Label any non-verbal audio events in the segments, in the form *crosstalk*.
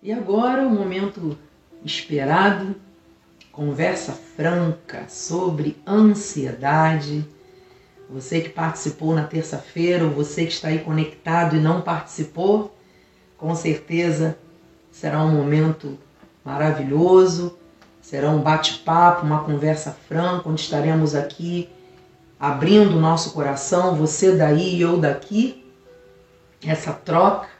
E agora o momento esperado, conversa franca sobre ansiedade. Você que participou na terça-feira, ou você que está aí conectado e não participou, com certeza será um momento maravilhoso, será um bate-papo, uma conversa franca, onde estaremos aqui abrindo o nosso coração, você daí e eu daqui, essa troca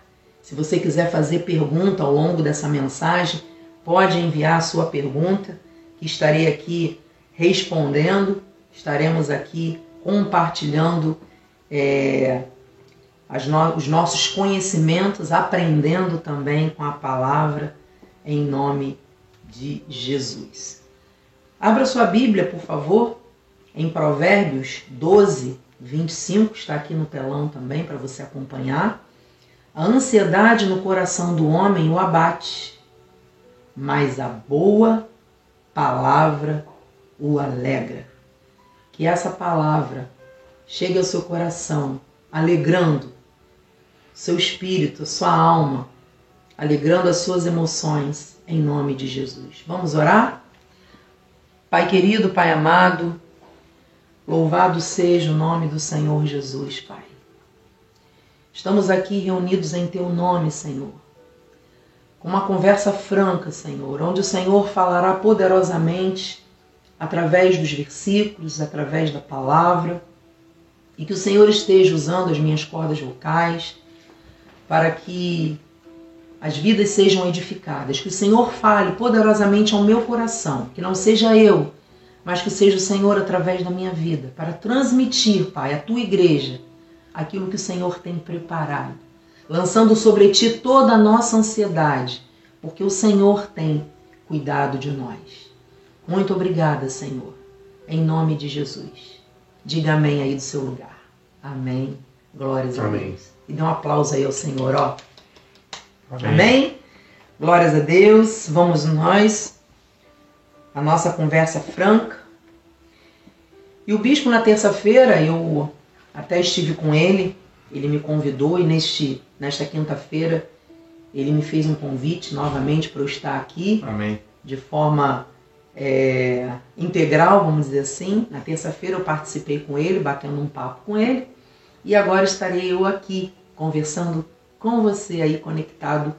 se você quiser fazer pergunta ao longo dessa mensagem, pode enviar a sua pergunta, que estarei aqui respondendo, estaremos aqui compartilhando é, no, os nossos conhecimentos, aprendendo também com a palavra, em nome de Jesus. Abra sua Bíblia, por favor, em Provérbios 12, 25, está aqui no telão também para você acompanhar. A ansiedade no coração do homem o abate, mas a boa palavra o alegra. Que essa palavra chegue ao seu coração, alegrando seu espírito, sua alma, alegrando as suas emoções, em nome de Jesus. Vamos orar? Pai querido, Pai amado, louvado seja o nome do Senhor Jesus, Pai. Estamos aqui reunidos em Teu nome, Senhor, com uma conversa franca, Senhor, onde o Senhor falará poderosamente através dos versículos, através da palavra, e que o Senhor esteja usando as minhas cordas vocais para que as vidas sejam edificadas, que o Senhor fale poderosamente ao meu coração, que não seja eu, mas que seja o Senhor através da minha vida, para transmitir, Pai, à tua igreja aquilo que o Senhor tem preparado, lançando sobre ti toda a nossa ansiedade, porque o Senhor tem cuidado de nós. Muito obrigada, Senhor, em nome de Jesus. Diga amém aí do seu lugar. Amém. Glórias amém. a Deus. E dê um aplauso aí ao Senhor, ó. Amém. amém. Glórias a Deus. Vamos nós. A nossa conversa franca. E o bispo na terça-feira, eu até estive com ele, ele me convidou e neste, nesta quinta-feira ele me fez um convite novamente para eu estar aqui. Amém. De forma é, integral, vamos dizer assim. Na terça-feira eu participei com ele, batendo um papo com ele. E agora estarei eu aqui conversando com você aí conectado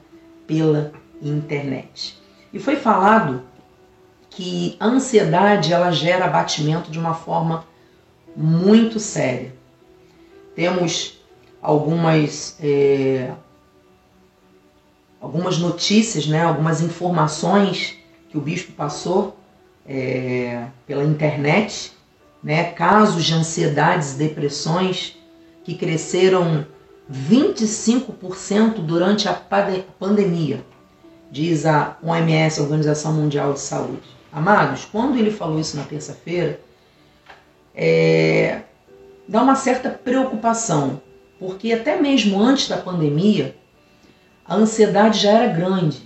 pela internet. E foi falado que a ansiedade ela gera abatimento de uma forma muito séria. Temos algumas, é, algumas notícias, né, algumas informações que o bispo passou é, pela internet, né, casos de ansiedades, depressões que cresceram 25% durante a pandemia, diz a OMS, Organização Mundial de Saúde. Amados, quando ele falou isso na terça-feira, é, dá uma certa preocupação, porque até mesmo antes da pandemia, a ansiedade já era grande,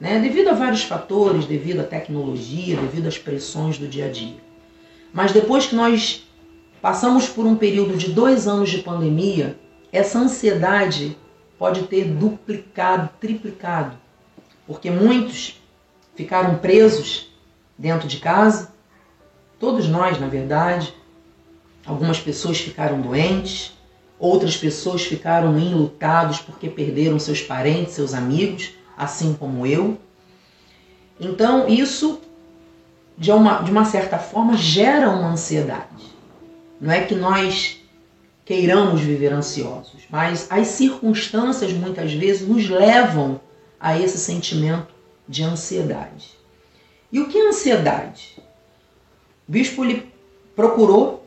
né? devido a vários fatores, devido à tecnologia, devido às pressões do dia a dia. Mas depois que nós passamos por um período de dois anos de pandemia, essa ansiedade pode ter duplicado, triplicado, porque muitos ficaram presos dentro de casa, todos nós, na verdade, Algumas pessoas ficaram doentes, outras pessoas ficaram enlutados porque perderam seus parentes, seus amigos, assim como eu. Então, isso, de uma, de uma certa forma, gera uma ansiedade. Não é que nós queiramos viver ansiosos, mas as circunstâncias muitas vezes nos levam a esse sentimento de ansiedade. E o que é ansiedade? O bispo ele procurou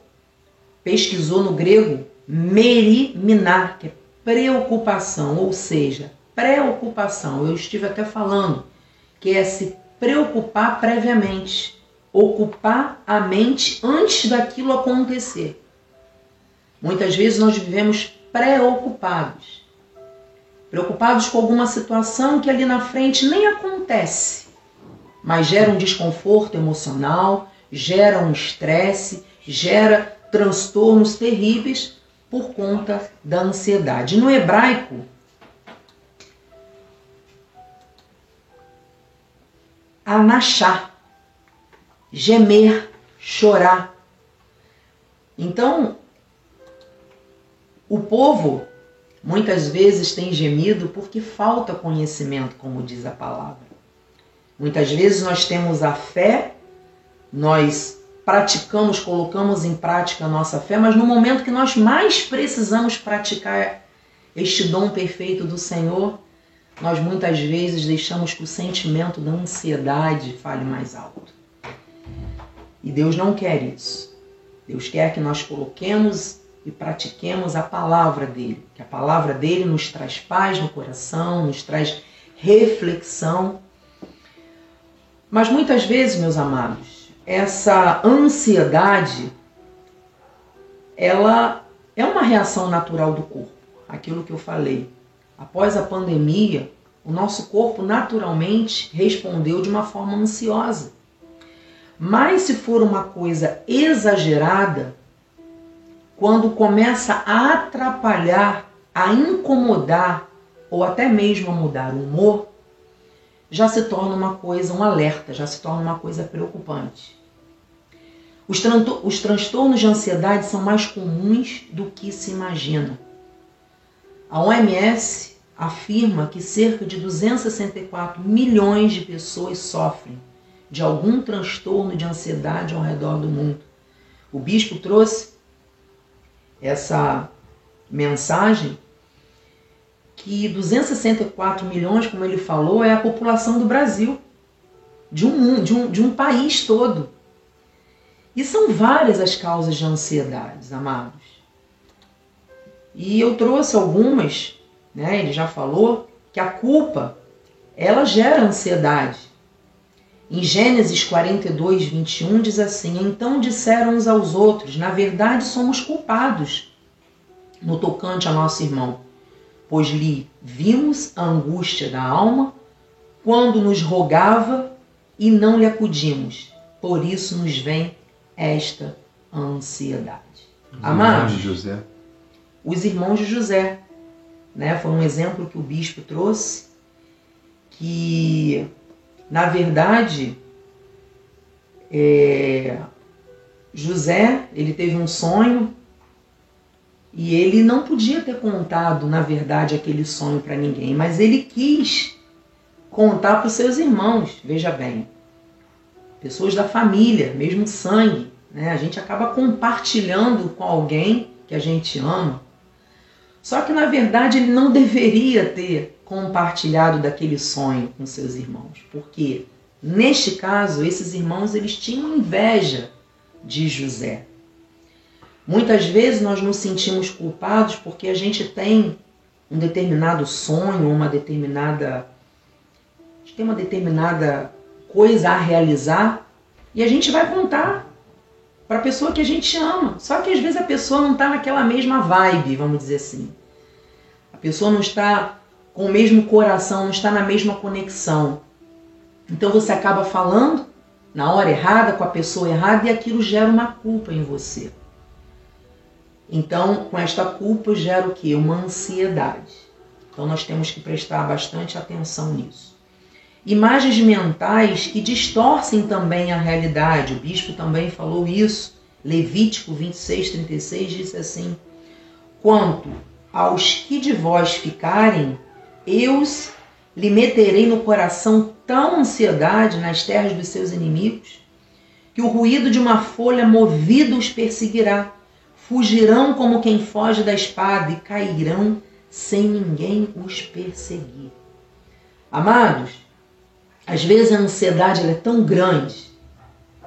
pesquisou no grego meriminar, que é preocupação, ou seja, preocupação. Eu estive até falando que é se preocupar previamente, ocupar a mente antes daquilo acontecer. Muitas vezes nós vivemos preocupados, preocupados com alguma situação que ali na frente nem acontece, mas gera um desconforto emocional, gera um estresse, gera transtornos terríveis por conta da ansiedade. No hebraico, anachar, gemer, chorar. Então, o povo muitas vezes tem gemido porque falta conhecimento, como diz a palavra. Muitas vezes nós temos a fé, nós praticamos, colocamos em prática a nossa fé, mas no momento que nós mais precisamos praticar este dom perfeito do Senhor, nós muitas vezes deixamos que o sentimento da ansiedade fale mais alto. E Deus não quer isso. Deus quer que nós coloquemos e pratiquemos a palavra dele, que a palavra dele nos traz paz no coração, nos traz reflexão. Mas muitas vezes, meus amados, essa ansiedade ela é uma reação natural do corpo. Aquilo que eu falei. Após a pandemia, o nosso corpo naturalmente respondeu de uma forma ansiosa. Mas se for uma coisa exagerada, quando começa a atrapalhar, a incomodar ou até mesmo a mudar o humor, já se torna uma coisa, um alerta, já se torna uma coisa preocupante. Os, os transtornos de ansiedade são mais comuns do que se imagina. A OMS afirma que cerca de 264 milhões de pessoas sofrem de algum transtorno de ansiedade ao redor do mundo. O bispo trouxe essa mensagem que 264 milhões, como ele falou, é a população do Brasil, de um, de um, de um país todo. E são várias as causas de ansiedades, amados. E eu trouxe algumas, né? Ele já falou que a culpa ela gera ansiedade. Em Gênesis 42, 21 diz assim: Então disseram uns aos outros: Na verdade somos culpados no tocante a nosso irmão, pois lhe vimos a angústia da alma quando nos rogava e não lhe acudimos. Por isso nos vem esta ansiedade. Amados, José. os irmãos de José, né? Foi um exemplo que o bispo trouxe que na verdade, é, José ele teve um sonho e ele não podia ter contado, na verdade, aquele sonho para ninguém, mas ele quis contar para os seus irmãos. Veja bem, pessoas da família, mesmo sangue, né? A gente acaba compartilhando com alguém que a gente ama. Só que na verdade ele não deveria ter compartilhado daquele sonho com seus irmãos. Porque neste caso, esses irmãos eles tinham inveja de José. Muitas vezes nós nos sentimos culpados porque a gente tem um determinado sonho, uma determinada tem uma determinada coisa a realizar e a gente vai contar para a pessoa que a gente ama. Só que às vezes a pessoa não está naquela mesma vibe, vamos dizer assim. A pessoa não está com o mesmo coração, não está na mesma conexão. Então você acaba falando na hora errada, com a pessoa errada, e aquilo gera uma culpa em você. Então, com esta culpa gera o que? Uma ansiedade. Então nós temos que prestar bastante atenção nisso. Imagens mentais que distorcem também a realidade. O bispo também falou isso. Levítico 26, 36 disse assim: Quanto aos que de vós ficarem eu lhe meterei no coração tão ansiedade nas terras dos seus inimigos, que o ruído de uma folha movida os perseguirá. Fugirão como quem foge da espada e cairão sem ninguém os perseguir. Amados, às vezes a ansiedade é tão grande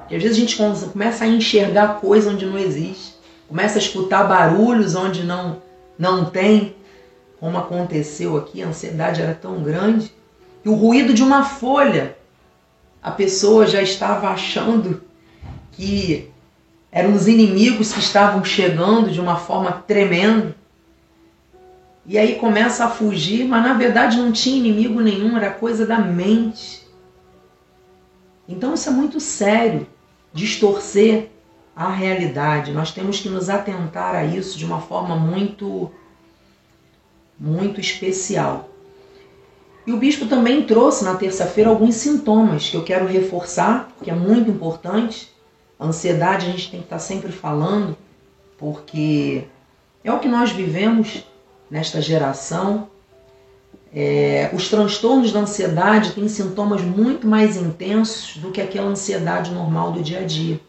que às vezes a gente começa a enxergar coisa onde não existe, começa a escutar barulhos onde não, não tem, como aconteceu aqui, a ansiedade era tão grande, que o ruído de uma folha, a pessoa já estava achando que eram os inimigos que estavam chegando de uma forma tremenda. E aí começa a fugir, mas na verdade não tinha inimigo nenhum, era coisa da mente. Então isso é muito sério, distorcer a realidade. Nós temos que nos atentar a isso de uma forma muito muito especial. E o bispo também trouxe na terça-feira alguns sintomas que eu quero reforçar, porque é muito importante. A ansiedade a gente tem que estar sempre falando, porque é o que nós vivemos nesta geração. É, os transtornos da ansiedade têm sintomas muito mais intensos do que aquela ansiedade normal do dia a dia.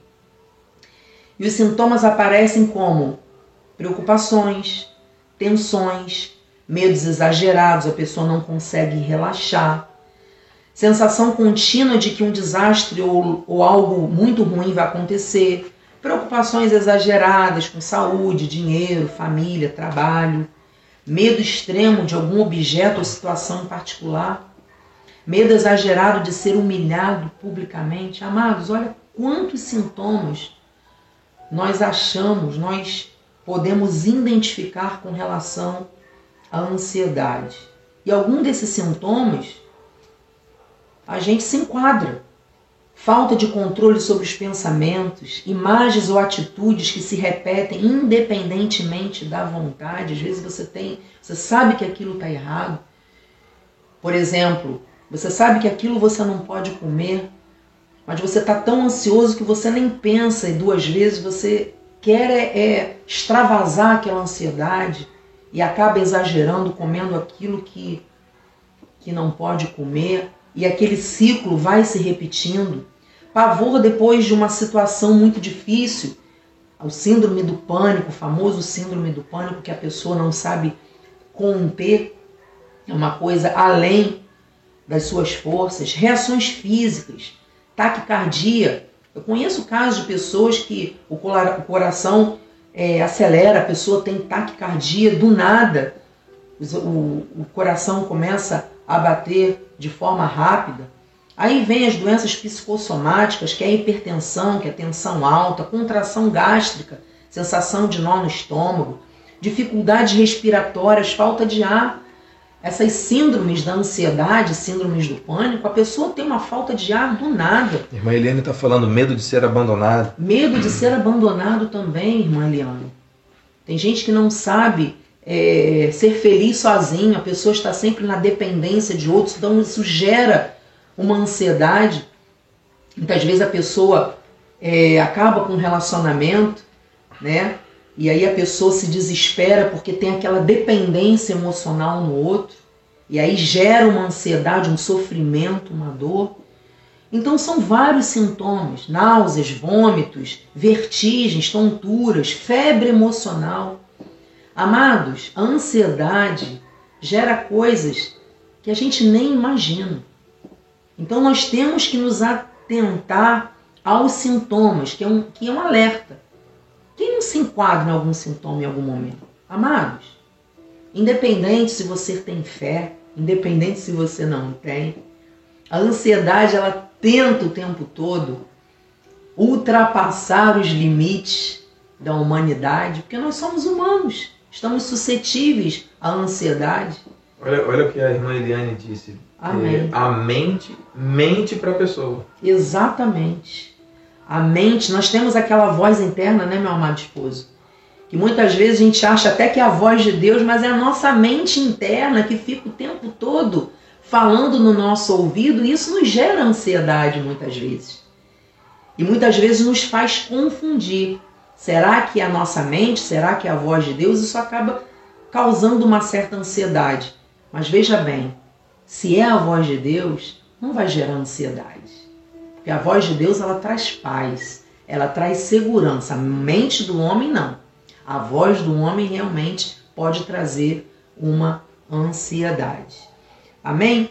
E os sintomas aparecem como preocupações, tensões, medos exagerados, a pessoa não consegue relaxar, sensação contínua de que um desastre ou, ou algo muito ruim vai acontecer, preocupações exageradas com saúde, dinheiro, família, trabalho, medo extremo de algum objeto ou situação em particular, medo exagerado de ser humilhado publicamente. Amados, olha quantos sintomas nós achamos, nós podemos identificar com relação à ansiedade. E algum desses sintomas a gente se enquadra. Falta de controle sobre os pensamentos, imagens ou atitudes que se repetem independentemente da vontade. Às vezes você tem, você sabe que aquilo está errado. Por exemplo, você sabe que aquilo você não pode comer, mas você está tão ansioso que você nem pensa e duas vezes você quer é, é extravasar aquela ansiedade e acaba exagerando, comendo aquilo que, que não pode comer, e aquele ciclo vai se repetindo. Pavor depois de uma situação muito difícil, o síndrome do pânico, o famoso síndrome do pânico que a pessoa não sabe conter, é uma coisa além das suas forças, reações físicas, taquicardia, eu conheço casos de pessoas que o coração é, acelera, a pessoa tem taquicardia do nada, o, o coração começa a bater de forma rápida. Aí vem as doenças psicossomáticas, que é a hipertensão, que é a tensão alta, contração gástrica, sensação de nó no estômago, dificuldades respiratórias, falta de ar essas síndromes da ansiedade, síndromes do pânico, a pessoa tem uma falta de ar do nada. Irmã Eliane está falando medo de ser abandonado. Medo de ser abandonado também, irmã Eliane. Tem gente que não sabe é, ser feliz sozinho, a pessoa está sempre na dependência de outros, então isso gera uma ansiedade. Muitas vezes a pessoa é, acaba com um relacionamento, né? E aí a pessoa se desespera porque tem aquela dependência emocional no outro, e aí gera uma ansiedade, um sofrimento, uma dor. Então são vários sintomas: náuseas, vômitos, vertigens, tonturas, febre emocional. Amados, a ansiedade gera coisas que a gente nem imagina. Então nós temos que nos atentar aos sintomas, que é um, que é um alerta. Quem não se enquadra em algum sintoma em algum momento? Amados, independente se você tem fé, independente se você não tem, a ansiedade ela tenta o tempo todo ultrapassar os limites da humanidade, porque nós somos humanos, estamos suscetíveis à ansiedade. Olha, olha o que a irmã Eliane disse. Amém. a mente mente para a pessoa. Exatamente a mente, nós temos aquela voz interna, né, meu amado esposo? Que muitas vezes a gente acha até que é a voz de Deus, mas é a nossa mente interna que fica o tempo todo falando no nosso ouvido, e isso nos gera ansiedade muitas vezes. E muitas vezes nos faz confundir. Será que é a nossa mente? Será que é a voz de Deus? Isso acaba causando uma certa ansiedade. Mas veja bem, se é a voz de Deus, não vai gerar ansiedade. Porque a voz de Deus ela traz paz, ela traz segurança. A mente do homem não. A voz do homem realmente pode trazer uma ansiedade. Amém?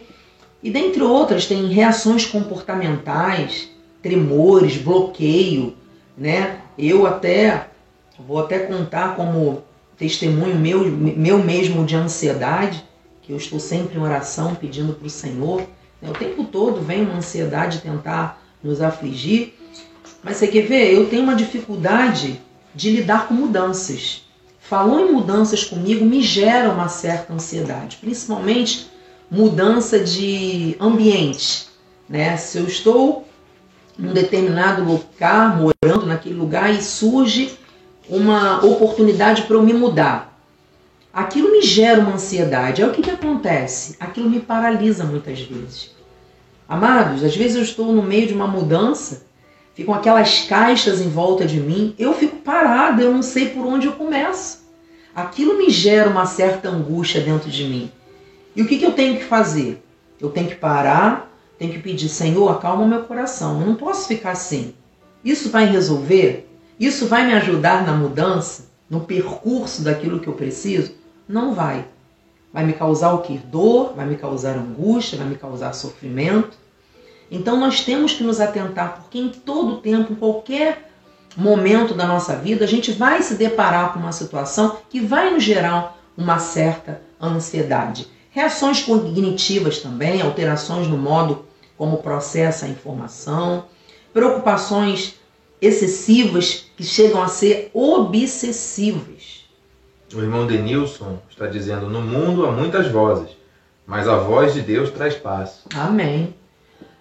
E dentre outras tem reações comportamentais, tremores, bloqueio, né? Eu até vou até contar como testemunho meu, meu mesmo de ansiedade, que eu estou sempre em oração pedindo para o Senhor. O tempo todo vem uma ansiedade tentar nos afligir. Mas você quer ver? Eu tenho uma dificuldade de lidar com mudanças. Falou em mudanças comigo me gera uma certa ansiedade, principalmente mudança de ambiente. Né? Se eu estou em um determinado lugar, morando naquele lugar e surge uma oportunidade para eu me mudar. Aquilo me gera uma ansiedade. Aí o que, que acontece? Aquilo me paralisa muitas vezes. Amados, às vezes eu estou no meio de uma mudança, ficam aquelas caixas em volta de mim, eu fico parada, eu não sei por onde eu começo. Aquilo me gera uma certa angústia dentro de mim. E o que, que eu tenho que fazer? Eu tenho que parar, tenho que pedir, Senhor, acalma meu coração. Eu não posso ficar assim. Isso vai resolver? Isso vai me ajudar na mudança, no percurso daquilo que eu preciso? Não vai. Vai me causar o que? Dor, vai me causar angústia, vai me causar sofrimento. Então nós temos que nos atentar, porque em todo tempo, em qualquer momento da nossa vida, a gente vai se deparar com uma situação que vai nos gerar uma certa ansiedade. Reações cognitivas também, alterações no modo como processa a informação, preocupações excessivas que chegam a ser obsessivas. O irmão Denilson está dizendo: No mundo há muitas vozes, mas a voz de Deus traz paz. Amém.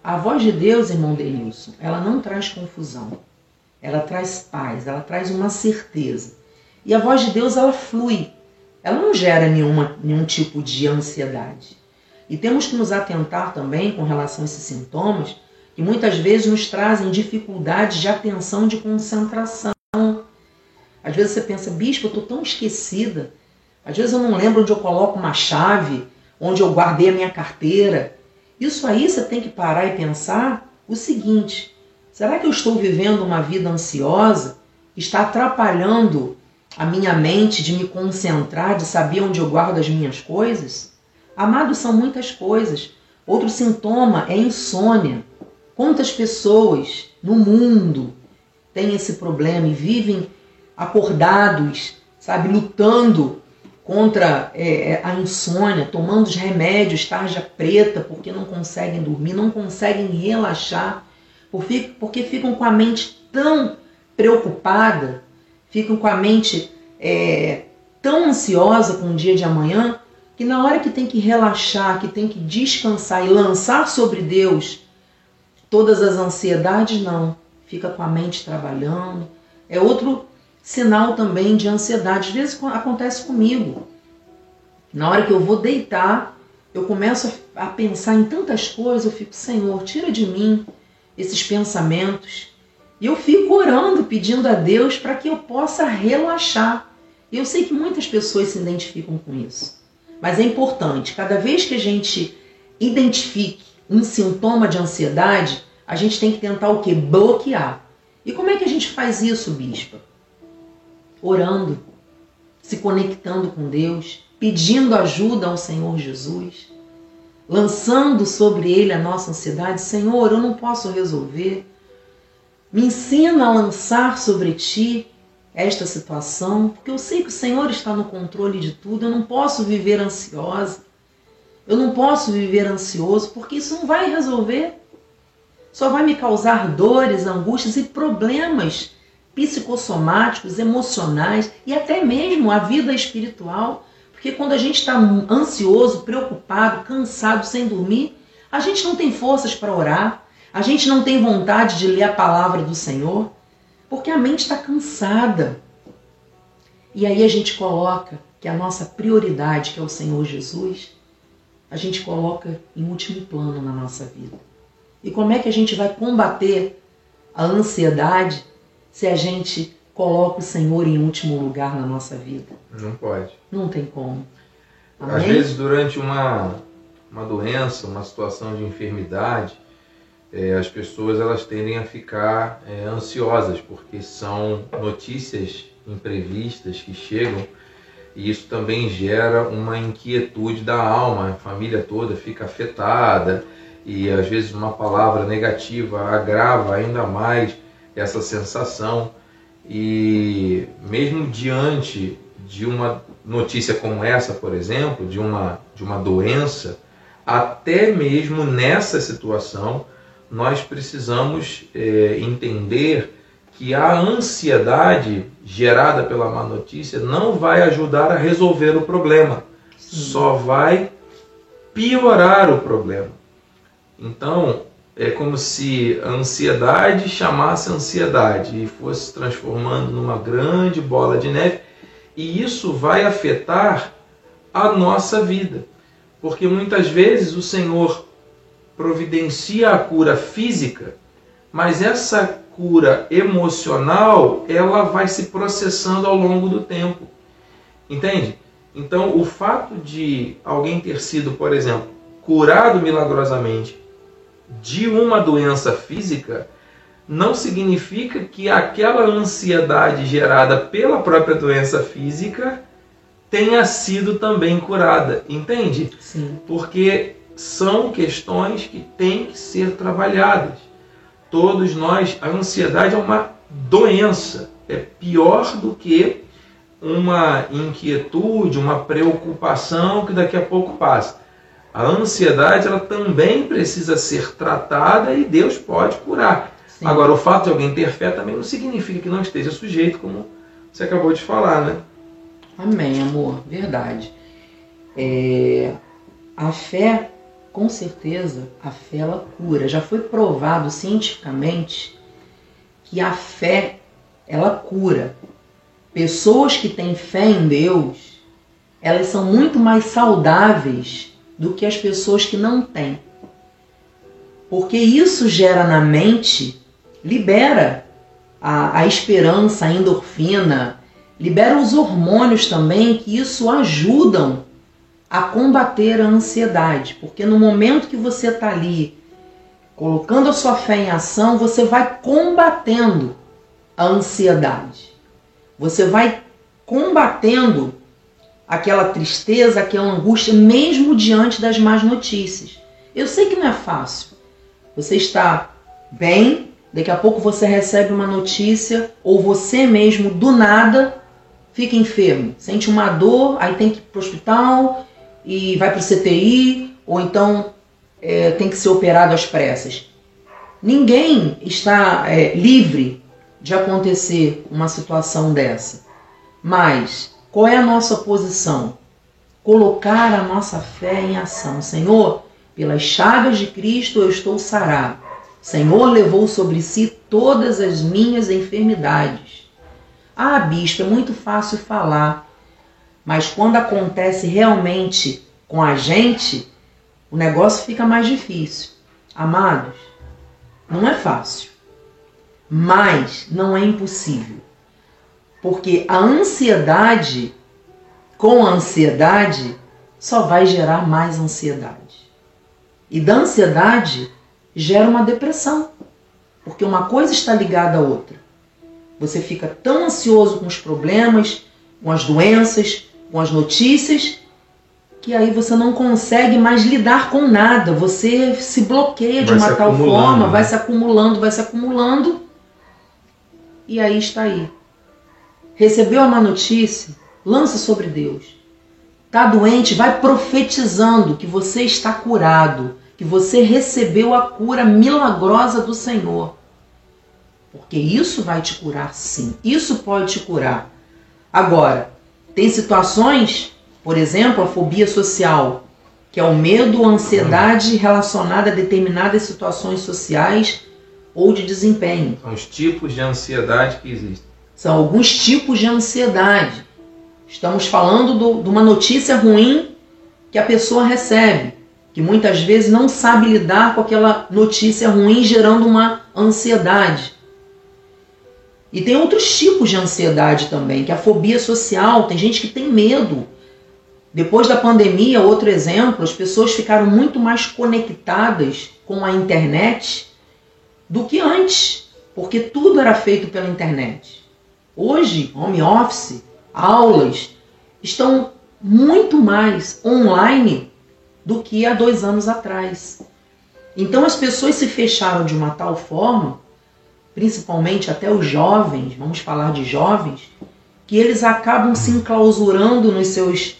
A voz de Deus, irmão Denilson, ela não traz confusão. Ela traz paz, ela traz uma certeza. E a voz de Deus, ela flui. Ela não gera nenhuma, nenhum tipo de ansiedade. E temos que nos atentar também com relação a esses sintomas que muitas vezes nos trazem dificuldades de atenção, de concentração. Às vezes você pensa, bispo, eu estou tão esquecida. Às vezes eu não lembro onde eu coloco uma chave, onde eu guardei a minha carteira. Isso aí você tem que parar e pensar o seguinte: será que eu estou vivendo uma vida ansiosa está atrapalhando a minha mente de me concentrar, de saber onde eu guardo as minhas coisas? Amados, são muitas coisas. Outro sintoma é insônia. Quantas pessoas no mundo têm esse problema e vivem acordados, sabe, lutando contra é, é, a insônia, tomando os remédios tarja preta porque não conseguem dormir, não conseguem relaxar, porque ficam com a mente tão preocupada, ficam com a mente é, tão ansiosa com o dia de amanhã, que na hora que tem que relaxar, que tem que descansar e lançar sobre Deus todas as ansiedades, não. Fica com a mente trabalhando. É outro sinal também de ansiedade. Às vezes acontece comigo. Na hora que eu vou deitar, eu começo a pensar em tantas coisas, eu fico, Senhor, tira de mim esses pensamentos. E eu fico orando, pedindo a Deus para que eu possa relaxar. E eu sei que muitas pessoas se identificam com isso. Mas é importante, cada vez que a gente identifique um sintoma de ansiedade, a gente tem que tentar o que? Bloquear. E como é que a gente faz isso, bispa? Orando, se conectando com Deus, pedindo ajuda ao Senhor Jesus, lançando sobre Ele a nossa ansiedade. Senhor, eu não posso resolver. Me ensina a lançar sobre Ti esta situação, porque eu sei que o Senhor está no controle de tudo. Eu não posso viver ansiosa. Eu não posso viver ansioso, porque isso não vai resolver. Só vai me causar dores, angústias e problemas psicossomáticos, emocionais e até mesmo a vida espiritual. Porque quando a gente está ansioso, preocupado, cansado, sem dormir, a gente não tem forças para orar, a gente não tem vontade de ler a palavra do Senhor, porque a mente está cansada. E aí a gente coloca que a nossa prioridade, que é o Senhor Jesus, a gente coloca em último plano na nossa vida. E como é que a gente vai combater a ansiedade se a gente coloca o Senhor em último lugar na nossa vida? Não pode. Não tem como. Amém? Às vezes, durante uma, uma doença, uma situação de enfermidade, é, as pessoas elas tendem a ficar é, ansiosas porque são notícias imprevistas que chegam e isso também gera uma inquietude da alma, a família toda fica afetada e às vezes uma palavra negativa agrava ainda mais essa sensação e mesmo diante de uma notícia como essa, por exemplo, de uma de uma doença, até mesmo nessa situação nós precisamos é, entender que a ansiedade gerada pela má notícia não vai ajudar a resolver o problema, Sim. só vai piorar o problema. Então, é como se a ansiedade chamasse ansiedade e fosse se transformando numa grande bola de neve, e isso vai afetar a nossa vida. Porque muitas vezes o Senhor providencia a cura física, mas essa cura emocional, ela vai se processando ao longo do tempo. Entende? Então, o fato de alguém ter sido, por exemplo, curado milagrosamente de uma doença física, não significa que aquela ansiedade gerada pela própria doença física tenha sido também curada, entende? Sim. Porque são questões que têm que ser trabalhadas. Todos nós, a ansiedade é uma doença, é pior do que uma inquietude, uma preocupação que daqui a pouco passa. A ansiedade ela também precisa ser tratada e Deus pode curar. Sim. Agora, o fato de alguém ter fé também não significa que não esteja sujeito, como você acabou de falar, né? Amém, amor, verdade. É, a fé, com certeza, a fé ela cura. Já foi provado cientificamente que a fé ela cura. Pessoas que têm fé em Deus, elas são muito mais saudáveis do que as pessoas que não têm. Porque isso gera na mente, libera a, a esperança, a endorfina, libera os hormônios também, que isso ajudam a combater a ansiedade. Porque no momento que você está ali colocando a sua fé em ação, você vai combatendo a ansiedade. Você vai combatendo aquela tristeza, aquela angústia, mesmo diante das más notícias. Eu sei que não é fácil. Você está bem, daqui a pouco você recebe uma notícia, ou você mesmo, do nada, fica enfermo, sente uma dor, aí tem que ir para o hospital e vai para o CTI, ou então é, tem que ser operado às pressas. Ninguém está é, livre de acontecer uma situação dessa. Mas qual é a nossa posição? Colocar a nossa fé em ação. Senhor, pelas chagas de Cristo eu estou sarado. Senhor levou sobre si todas as minhas enfermidades. Ah, bispo, é muito fácil falar, mas quando acontece realmente com a gente, o negócio fica mais difícil. Amados, não é fácil. Mas não é impossível. Porque a ansiedade, com a ansiedade, só vai gerar mais ansiedade. E da ansiedade gera uma depressão. Porque uma coisa está ligada à outra. Você fica tão ansioso com os problemas, com as doenças, com as notícias, que aí você não consegue mais lidar com nada. Você se bloqueia de vai uma tal forma, né? vai se acumulando, vai se acumulando e aí está aí. Recebeu a má notícia? Lança sobre Deus. Está doente? Vai profetizando que você está curado, que você recebeu a cura milagrosa do Senhor. Porque isso vai te curar sim. Isso pode te curar. Agora, tem situações, por exemplo, a fobia social, que é o medo ou ansiedade relacionada a determinadas situações sociais ou de desempenho. São os tipos de ansiedade que existem. São alguns tipos de ansiedade. Estamos falando do, de uma notícia ruim que a pessoa recebe, que muitas vezes não sabe lidar com aquela notícia ruim, gerando uma ansiedade. E tem outros tipos de ansiedade também, que é a fobia social. Tem gente que tem medo. Depois da pandemia, outro exemplo, as pessoas ficaram muito mais conectadas com a internet do que antes, porque tudo era feito pela internet. Hoje, home office, aulas estão muito mais online do que há dois anos atrás. Então as pessoas se fecharam de uma tal forma, principalmente até os jovens, vamos falar de jovens, que eles acabam se enclausurando nos seus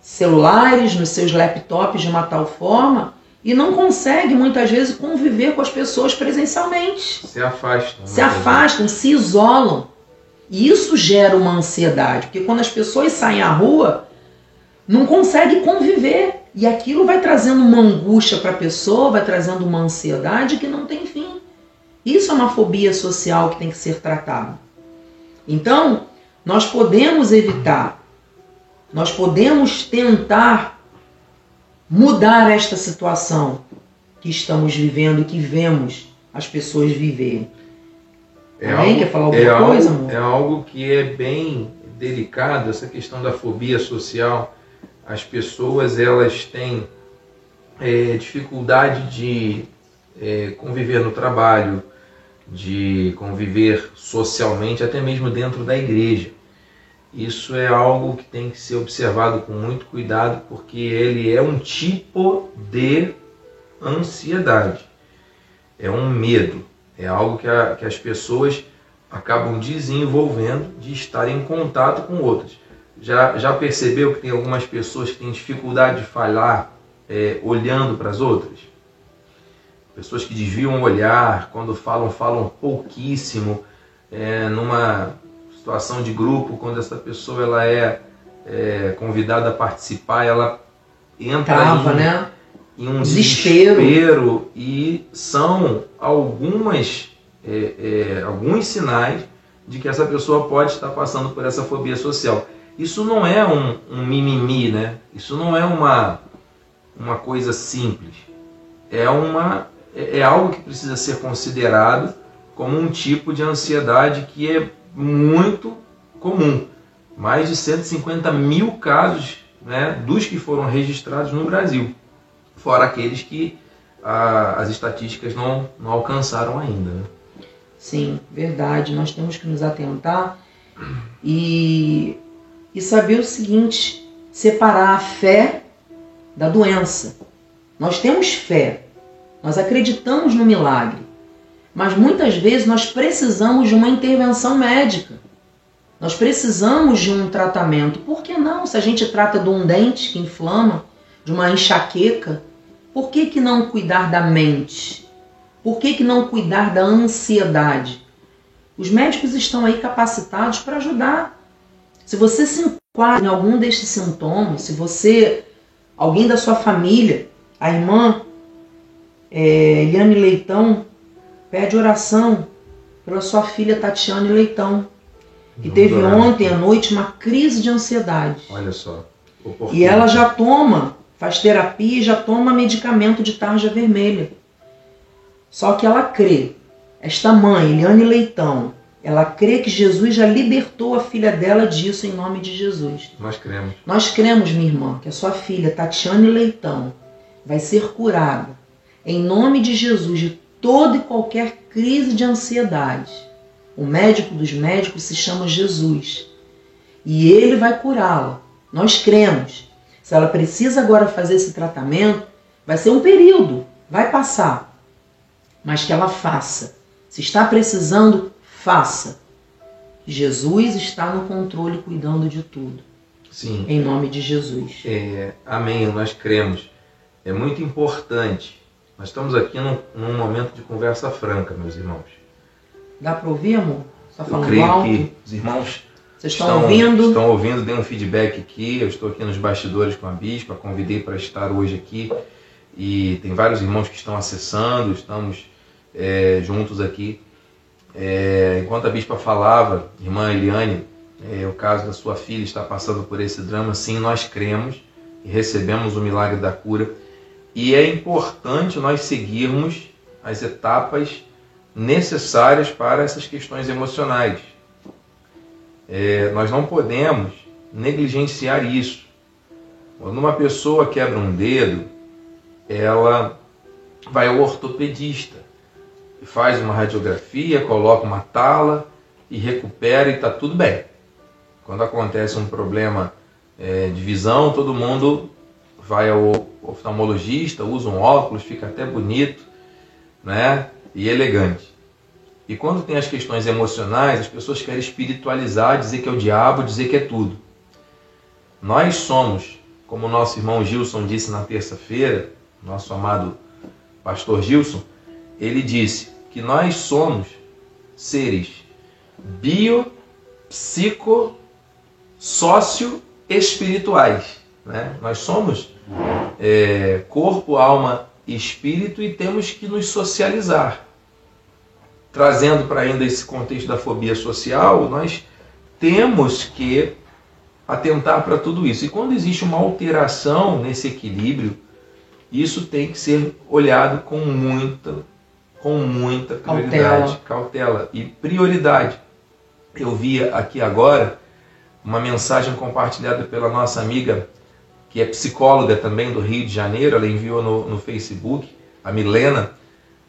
celulares, nos seus laptops de uma tal forma e não consegue muitas vezes conviver com as pessoas presencialmente. Se afastam. Se afastam, se isolam. E isso gera uma ansiedade, porque quando as pessoas saem à rua, não consegue conviver. E aquilo vai trazendo uma angústia para a pessoa, vai trazendo uma ansiedade que não tem fim. Isso é uma fobia social que tem que ser tratada. Então, nós podemos evitar nós podemos tentar mudar esta situação que estamos vivendo que vemos as pessoas viverem. É algo, Quer falar alguma é coisa, algo, amor? É algo que é bem delicado, essa questão da fobia social. As pessoas elas têm é, dificuldade de é, conviver no trabalho, de conviver socialmente, até mesmo dentro da igreja. Isso é algo que tem que ser observado com muito cuidado, porque ele é um tipo de ansiedade, é um medo, é algo que, a, que as pessoas acabam desenvolvendo de estar em contato com outras. Já, já percebeu que tem algumas pessoas que têm dificuldade de falar é, olhando para as outras? Pessoas que desviam o olhar, quando falam, falam pouquíssimo. É, numa situação de grupo, quando essa pessoa ela é, é convidada a participar, ela entra Trava, em, né? Em um desespero. desespero. e são algumas é, é, alguns sinais de que essa pessoa pode estar passando por essa fobia social. Isso não é um, um mimimi, né? Isso não é uma, uma coisa simples. É, uma, é, é algo que precisa ser considerado como um tipo de ansiedade que é muito comum. Mais de 150 mil casos né, dos que foram registrados no Brasil, fora aqueles que a, as estatísticas não, não alcançaram ainda. Né? Sim, verdade. Nós temos que nos atentar e, e saber o seguinte: separar a fé da doença. Nós temos fé, nós acreditamos no milagre, mas muitas vezes nós precisamos de uma intervenção médica. Nós precisamos de um tratamento. Por que não? Se a gente trata de um dente que inflama, de uma enxaqueca, por que, que não cuidar da mente? Por que, que não cuidar da ansiedade? Os médicos estão aí capacitados para ajudar. Se você se enquadra em algum destes sintomas, se você, alguém da sua família, a irmã é, Eliane Leitão, pede oração pela sua filha Tatiane Leitão, que teve ontem à noite uma crise de ansiedade. Olha só. E ela já toma, faz terapia e já toma medicamento de tarja vermelha. Só que ela crê, esta mãe, Eliane Leitão, ela crê que Jesus já libertou a filha dela disso em nome de Jesus. Nós cremos. Nós cremos, minha irmã, que a sua filha, Tatiane Leitão, vai ser curada em nome de Jesus de toda e qualquer crise de ansiedade. O médico dos médicos se chama Jesus e ele vai curá-la. Nós cremos. Se ela precisa agora fazer esse tratamento, vai ser um período, vai passar mas que ela faça. Se está precisando, faça. Jesus está no controle, cuidando de tudo. Sim. Em nome de Jesus. É, amém. Nós cremos. É muito importante. Nós estamos aqui num, num momento de conversa franca, meus irmãos. Dá para ouvir, amor? Está falando Eu creio alto? que os irmãos Vocês estão, estão ouvindo? Estão ouvindo, dê um feedback aqui. Eu estou aqui nos bastidores com a bispa, convidei para estar hoje aqui. E tem vários irmãos que estão acessando, estamos é, juntos aqui. É, enquanto a bispa falava, irmã Eliane, é, o caso da sua filha está passando por esse drama, sim, nós cremos e recebemos o milagre da cura. E é importante nós seguirmos as etapas necessárias para essas questões emocionais. É, nós não podemos negligenciar isso. Quando uma pessoa quebra um dedo, ela vai ao ortopedista faz uma radiografia, coloca uma tala e recupera e está tudo bem. Quando acontece um problema é, de visão, todo mundo vai ao oftalmologista, usa um óculos, fica até bonito né? e elegante. E quando tem as questões emocionais, as pessoas querem espiritualizar, dizer que é o diabo, dizer que é tudo. Nós somos, como nosso irmão Gilson disse na terça-feira, nosso amado pastor Gilson, ele disse que nós somos seres bio, psico, sócio espirituais. Né? Nós somos é, corpo, alma espírito e temos que nos socializar. Trazendo para ainda esse contexto da fobia social, nós temos que atentar para tudo isso. E quando existe uma alteração nesse equilíbrio, isso tem que ser olhado com muita, com muita prioridade, cautela, cautela e prioridade. Eu via aqui agora uma mensagem compartilhada pela nossa amiga, que é psicóloga também do Rio de Janeiro, ela enviou no, no Facebook, a Milena,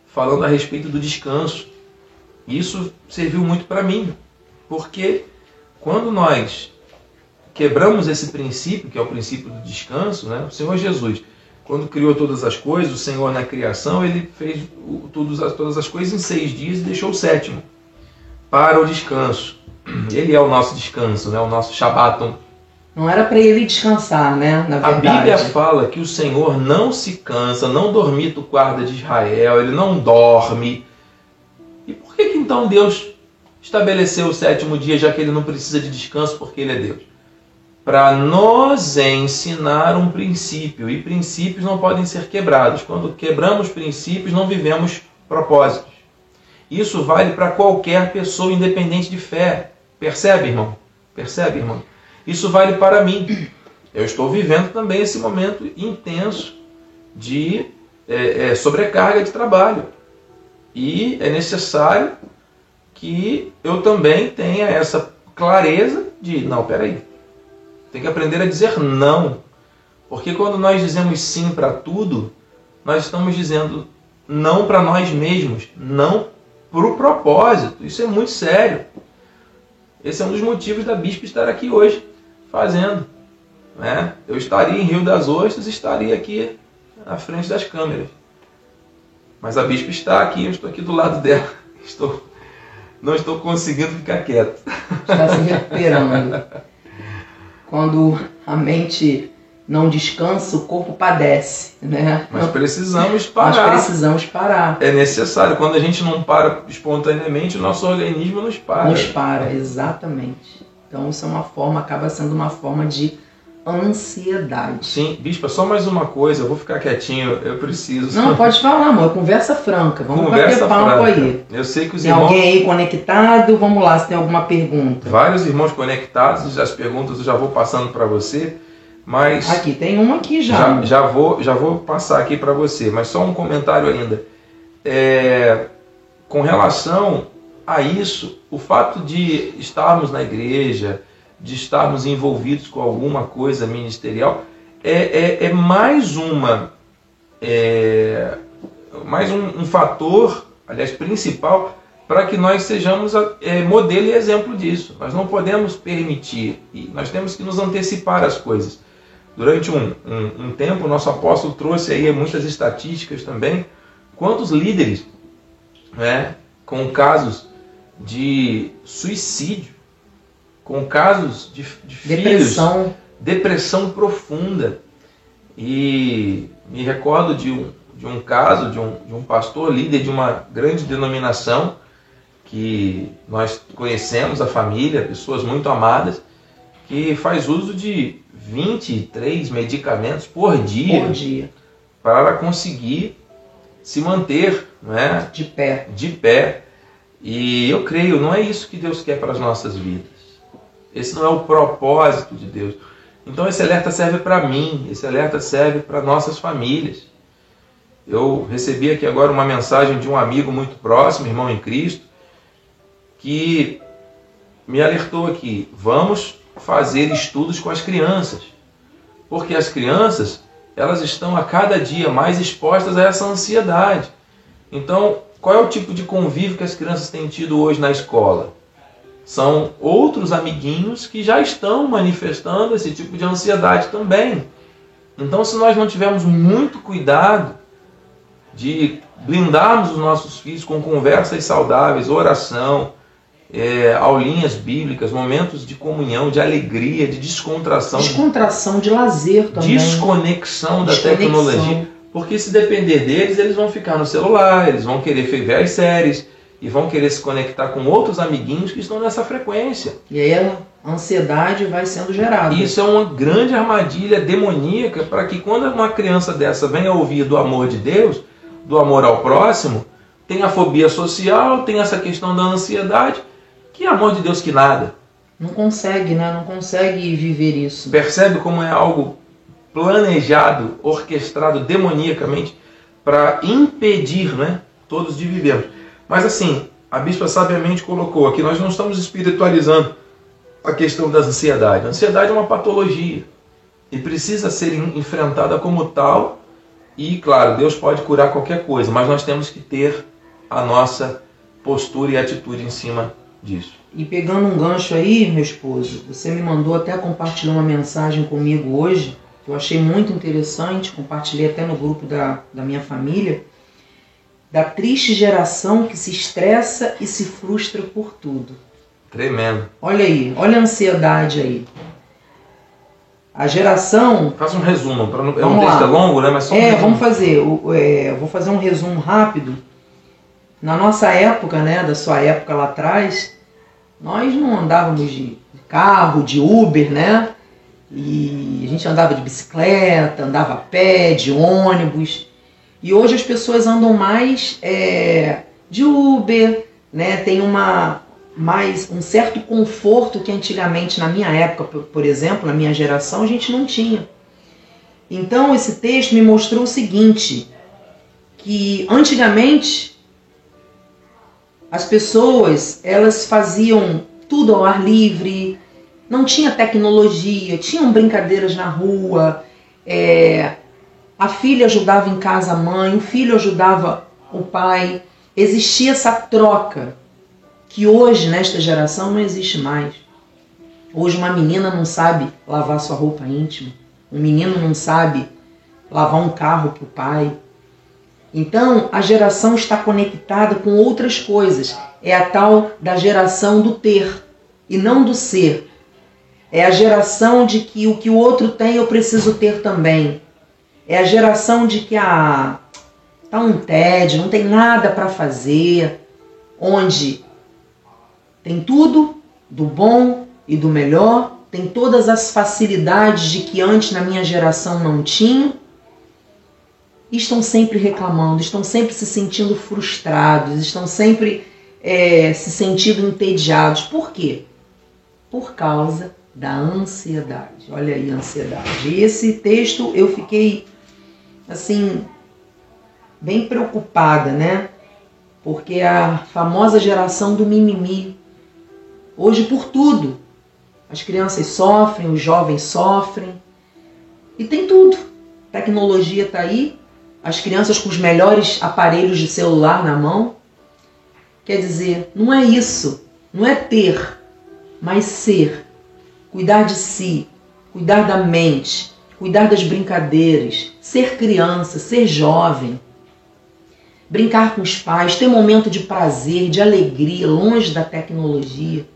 falando a respeito do descanso. Isso serviu muito para mim, porque quando nós quebramos esse princípio, que é o princípio do descanso, né? o Senhor Jesus, quando criou todas as coisas, o Senhor na criação, ele fez todas as coisas em seis dias e deixou o sétimo para o descanso. *clears throat* Ele é o nosso descanso, né? o nosso Shabbaton. Não era para ele descansar, né? Na verdade. A Bíblia fala que o Senhor não se cansa, não dormita o guarda de Israel, ele não dorme. Então Deus estabeleceu o sétimo dia, já que ele não precisa de descanso, porque ele é Deus? Para nos ensinar um princípio, e princípios não podem ser quebrados. Quando quebramos princípios, não vivemos propósitos. Isso vale para qualquer pessoa, independente de fé. Percebe, irmão? Percebe, irmão? Isso vale para mim. Eu estou vivendo também esse momento intenso de é, é, sobrecarga de trabalho. E é necessário que eu também tenha essa clareza de, não, peraí, tem que aprender a dizer não. Porque quando nós dizemos sim para tudo, nós estamos dizendo não para nós mesmos, não para o propósito. Isso é muito sério. Esse é um dos motivos da bispa estar aqui hoje fazendo. Né? Eu estaria em Rio das Ostras, estaria aqui à frente das câmeras. Mas a bispa está aqui, eu estou aqui do lado dela. *laughs* Estou, não estou conseguindo ficar quieto. Está se recuperando. Quando a mente não descansa, o corpo padece, né? Mas precisamos parar. Precisamos parar. É necessário. Quando a gente não para espontaneamente, o nosso organismo nos para. Nos para, exatamente. Então isso é uma forma, acaba sendo uma forma de ansiedade. Sim, bispa, só mais uma coisa, eu vou ficar quietinho, eu preciso. Não, *laughs* pode falar, amor, conversa franca. Vamos conversa bater papo franca. aí. Eu sei que os tem irmãos. Tem alguém aí conectado? Vamos lá, se tem alguma pergunta. Vários irmãos conectados, as perguntas eu já vou passando para você. Mas aqui tem um aqui já. Já, já vou, já vou passar aqui para você, mas só um comentário ainda. É, com relação a isso, o fato de estarmos na igreja, de estarmos envolvidos com alguma coisa ministerial, é, é, é mais uma é, mais um, um, fator, aliás, principal, para que nós sejamos é, modelo e exemplo disso. Nós não podemos permitir, e nós temos que nos antecipar às coisas. Durante um, um, um tempo, o nosso apóstolo trouxe aí muitas estatísticas também. Quantos líderes né, com casos de suicídio, com casos de, de depressão. filhos, depressão profunda. E me recordo de um, de um caso de um, de um pastor líder de uma grande denominação que nós conhecemos a família, pessoas muito amadas, que faz uso de 23 medicamentos por dia, por dia. para conseguir se manter né, de pé. De pé. E eu creio, não é isso que Deus quer para as nossas vidas. Esse não é o propósito de Deus. Então esse alerta serve para mim, esse alerta serve para nossas famílias. Eu recebi aqui agora uma mensagem de um amigo muito próximo, irmão em Cristo, que me alertou aqui: vamos fazer estudos com as crianças. Porque as crianças, elas estão a cada dia mais expostas a essa ansiedade. Então, qual é o tipo de convívio que as crianças têm tido hoje na escola? São outros amiguinhos que já estão manifestando esse tipo de ansiedade também. Então, se nós não tivermos muito cuidado de blindarmos os nossos filhos com conversas saudáveis, oração, é, aulinhas bíblicas, momentos de comunhão, de alegria, de descontração. Descontração, de lazer também. Desconexão da Desconexão. tecnologia. Porque se depender deles, eles vão ficar no celular, eles vão querer ver as séries e vão querer se conectar com outros amiguinhos que estão nessa frequência. E aí a ansiedade vai sendo gerada. Isso é uma grande armadilha demoníaca para que quando uma criança dessa venha ouvir do amor de Deus, do amor ao próximo, tem a fobia social, tem essa questão da ansiedade, que amor de Deus que nada. Não consegue, né? Não consegue viver isso. Percebe como é algo planejado, orquestrado demoniacamente para impedir, né, todos de vivermos. Mas assim, a bispa sabiamente colocou aqui, nós não estamos espiritualizando a questão da ansiedade. A ansiedade é uma patologia e precisa ser enfrentada como tal. E claro, Deus pode curar qualquer coisa, mas nós temos que ter a nossa postura e atitude em cima disso. E pegando um gancho aí, meu esposo, você me mandou até compartilhar uma mensagem comigo hoje, que eu achei muito interessante, compartilhei até no grupo da, da minha família, da triste geração que se estressa e se frustra por tudo. Tremendo. Olha aí, olha a ansiedade aí. A geração. Faça um resumo, para não, é um texto longo, né? Mas só um é, resumo. vamos fazer. É, vou fazer um resumo rápido. Na nossa época, né, da sua época lá atrás, nós não andávamos de carro, de Uber, né? E a gente andava de bicicleta, andava a pé, de ônibus. E hoje as pessoas andam mais é, de Uber, né? Tem uma mais um certo conforto que antigamente na minha época, por exemplo, na minha geração, a gente não tinha. Então esse texto me mostrou o seguinte, que antigamente as pessoas elas faziam tudo ao ar livre, não tinha tecnologia, tinham brincadeiras na rua, é, a filha ajudava em casa a mãe, o filho ajudava o pai, existia essa troca que hoje, nesta geração, não existe mais. Hoje uma menina não sabe lavar sua roupa íntima, um menino não sabe lavar um carro para o pai. Então a geração está conectada com outras coisas. É a tal da geração do ter e não do ser. É a geração de que o que o outro tem eu preciso ter também. É a geração de que ah, tá um tédio, não tem nada para fazer, onde tem tudo do bom e do melhor, tem todas as facilidades de que antes na minha geração não tinha. E estão sempre reclamando, estão sempre se sentindo frustrados, estão sempre é, se sentindo entediados. Por quê? Por causa da ansiedade. Olha aí a ansiedade. Esse texto eu fiquei assim bem preocupada, né? Porque a famosa geração do mimimi hoje por tudo. As crianças sofrem, os jovens sofrem. E tem tudo. Tecnologia está aí, as crianças com os melhores aparelhos de celular na mão. Quer dizer, não é isso, não é ter, mas ser cuidar de si, cuidar da mente, cuidar das brincadeiras, ser criança, ser jovem, brincar com os pais, ter momento de prazer, de alegria, longe da tecnologia,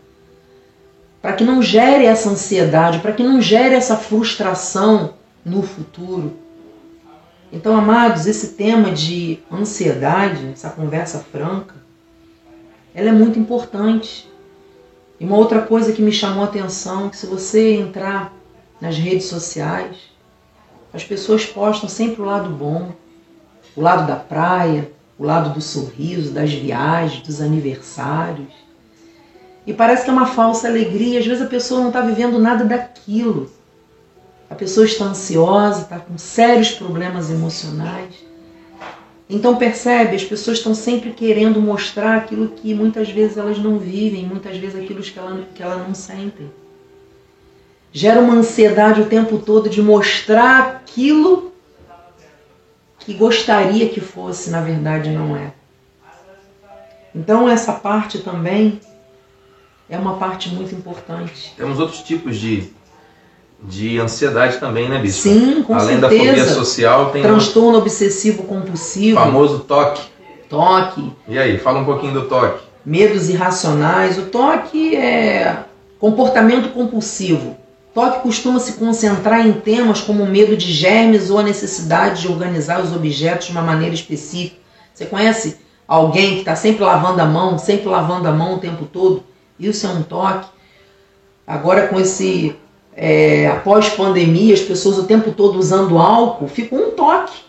para que não gere essa ansiedade, para que não gere essa frustração no futuro. Então, amados, esse tema de ansiedade, essa conversa franca, ela é muito importante. E uma outra coisa que me chamou a atenção, que se você entrar nas redes sociais, as pessoas postam sempre o lado bom, o lado da praia, o lado do sorriso, das viagens, dos aniversários. E parece que é uma falsa alegria, às vezes a pessoa não está vivendo nada daquilo. A pessoa está ansiosa, está com sérios problemas emocionais. Então percebe, as pessoas estão sempre querendo mostrar aquilo que muitas vezes elas não vivem, muitas vezes aquilo que ela, que ela não sentem. Gera uma ansiedade o tempo todo de mostrar aquilo que gostaria que fosse, na verdade não é. Então essa parte também é uma parte muito importante. Temos outros tipos de de ansiedade também, né, Bispo? Sim, com Além certeza. da fobia social, tem transtorno obsessivo compulsivo, famoso toque. Toque. E aí, fala um pouquinho do toque. Medos irracionais. O toque é comportamento compulsivo. Toque costuma se concentrar em temas como o medo de germes ou a necessidade de organizar os objetos de uma maneira específica. Você conhece alguém que está sempre lavando a mão, sempre lavando a mão o tempo todo? Isso é um toque. Agora com esse é, após pandemia, as pessoas o tempo todo usando álcool, fica um toque.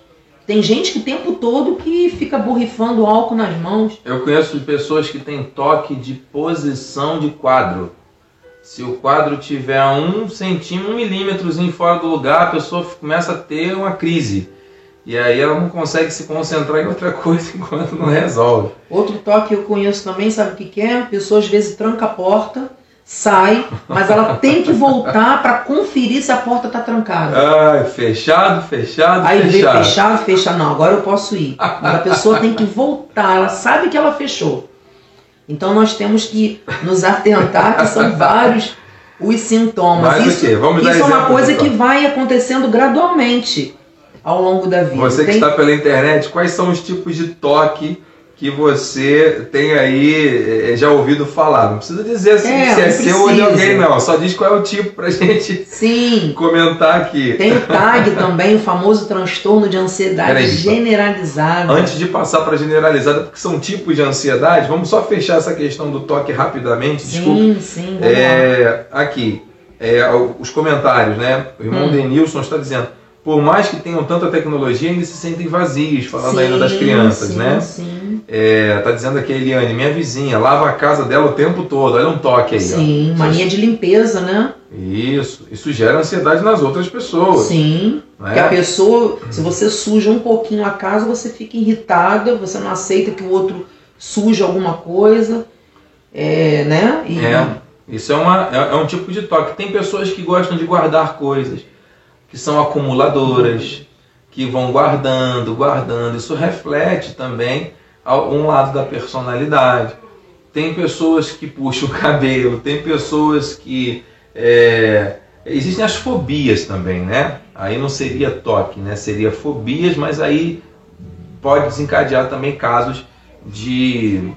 Tem gente que o tempo todo que fica borrifando álcool nas mãos. Eu conheço pessoas que têm toque de posição de quadro. Se o quadro tiver um centímetro, um milímetrozinho fora do lugar, a pessoa começa a ter uma crise. E aí ela não consegue se concentrar em outra *laughs* coisa enquanto não resolve. Outro toque que eu conheço também, sabe o que, que é? A pessoa às vezes tranca a porta, sai, mas ela *laughs* tem que voltar para conferir se a porta está trancada. Ai, fechado, fechado, Aí fechado. vê fechado, fechado, não, agora eu posso ir. Mas a pessoa tem que voltar, ela sabe que ela fechou. Então nós temos que nos atentar que são *laughs* vários os sintomas. Mas isso isso é uma coisa que vai acontecendo gradualmente ao longo da vida. Você que Tem- está pela internet, quais são os tipos de toque que você tem aí eh, já ouvido falar? Não precisa dizer se É, se é seu ou de alguém, não. Só diz qual é o tipo pra *laughs* gente Sim, comentar aqui. tem o TAG também, o famoso transtorno de ansiedade Peraí, generalizada. Antes de passar para generalizada, porque são tipos de ansiedade, vamos só fechar essa questão do toque rapidamente. Desculpa. sim, sim. É, aqui, é, os comentários, né? O irmão Hum. Denilson está dizendo, por mais que tenham tanta tecnologia, ainda se sentem vazios, falando ainda das Sim, crianças, sim, né? Sim, É, tá dizendo aqui a Eliane, minha vizinha, lava a casa dela o tempo todo, olha um toque aí. sim, mania de limpeza, né? Ó. Isso, isso gera ansiedade nas outras pessoas. Sim, né? porque a pessoa, se você suja um pouquinho a casa, você fica irritada, você não aceita que o outro suja alguma coisa, é, né? E, É, isso é, uma, é, é um tipo de toque. Tem pessoas que gostam de guardar coisas, que são acumuladoras, que vão guardando, guardando. Isso reflete também um lado da personalidade. Tem pessoas que puxam o cabelo, tem pessoas que. é, existem as fobias também, né? Aí não seria toque, né? Seria fobias, mas aí pode desencadear também casos de,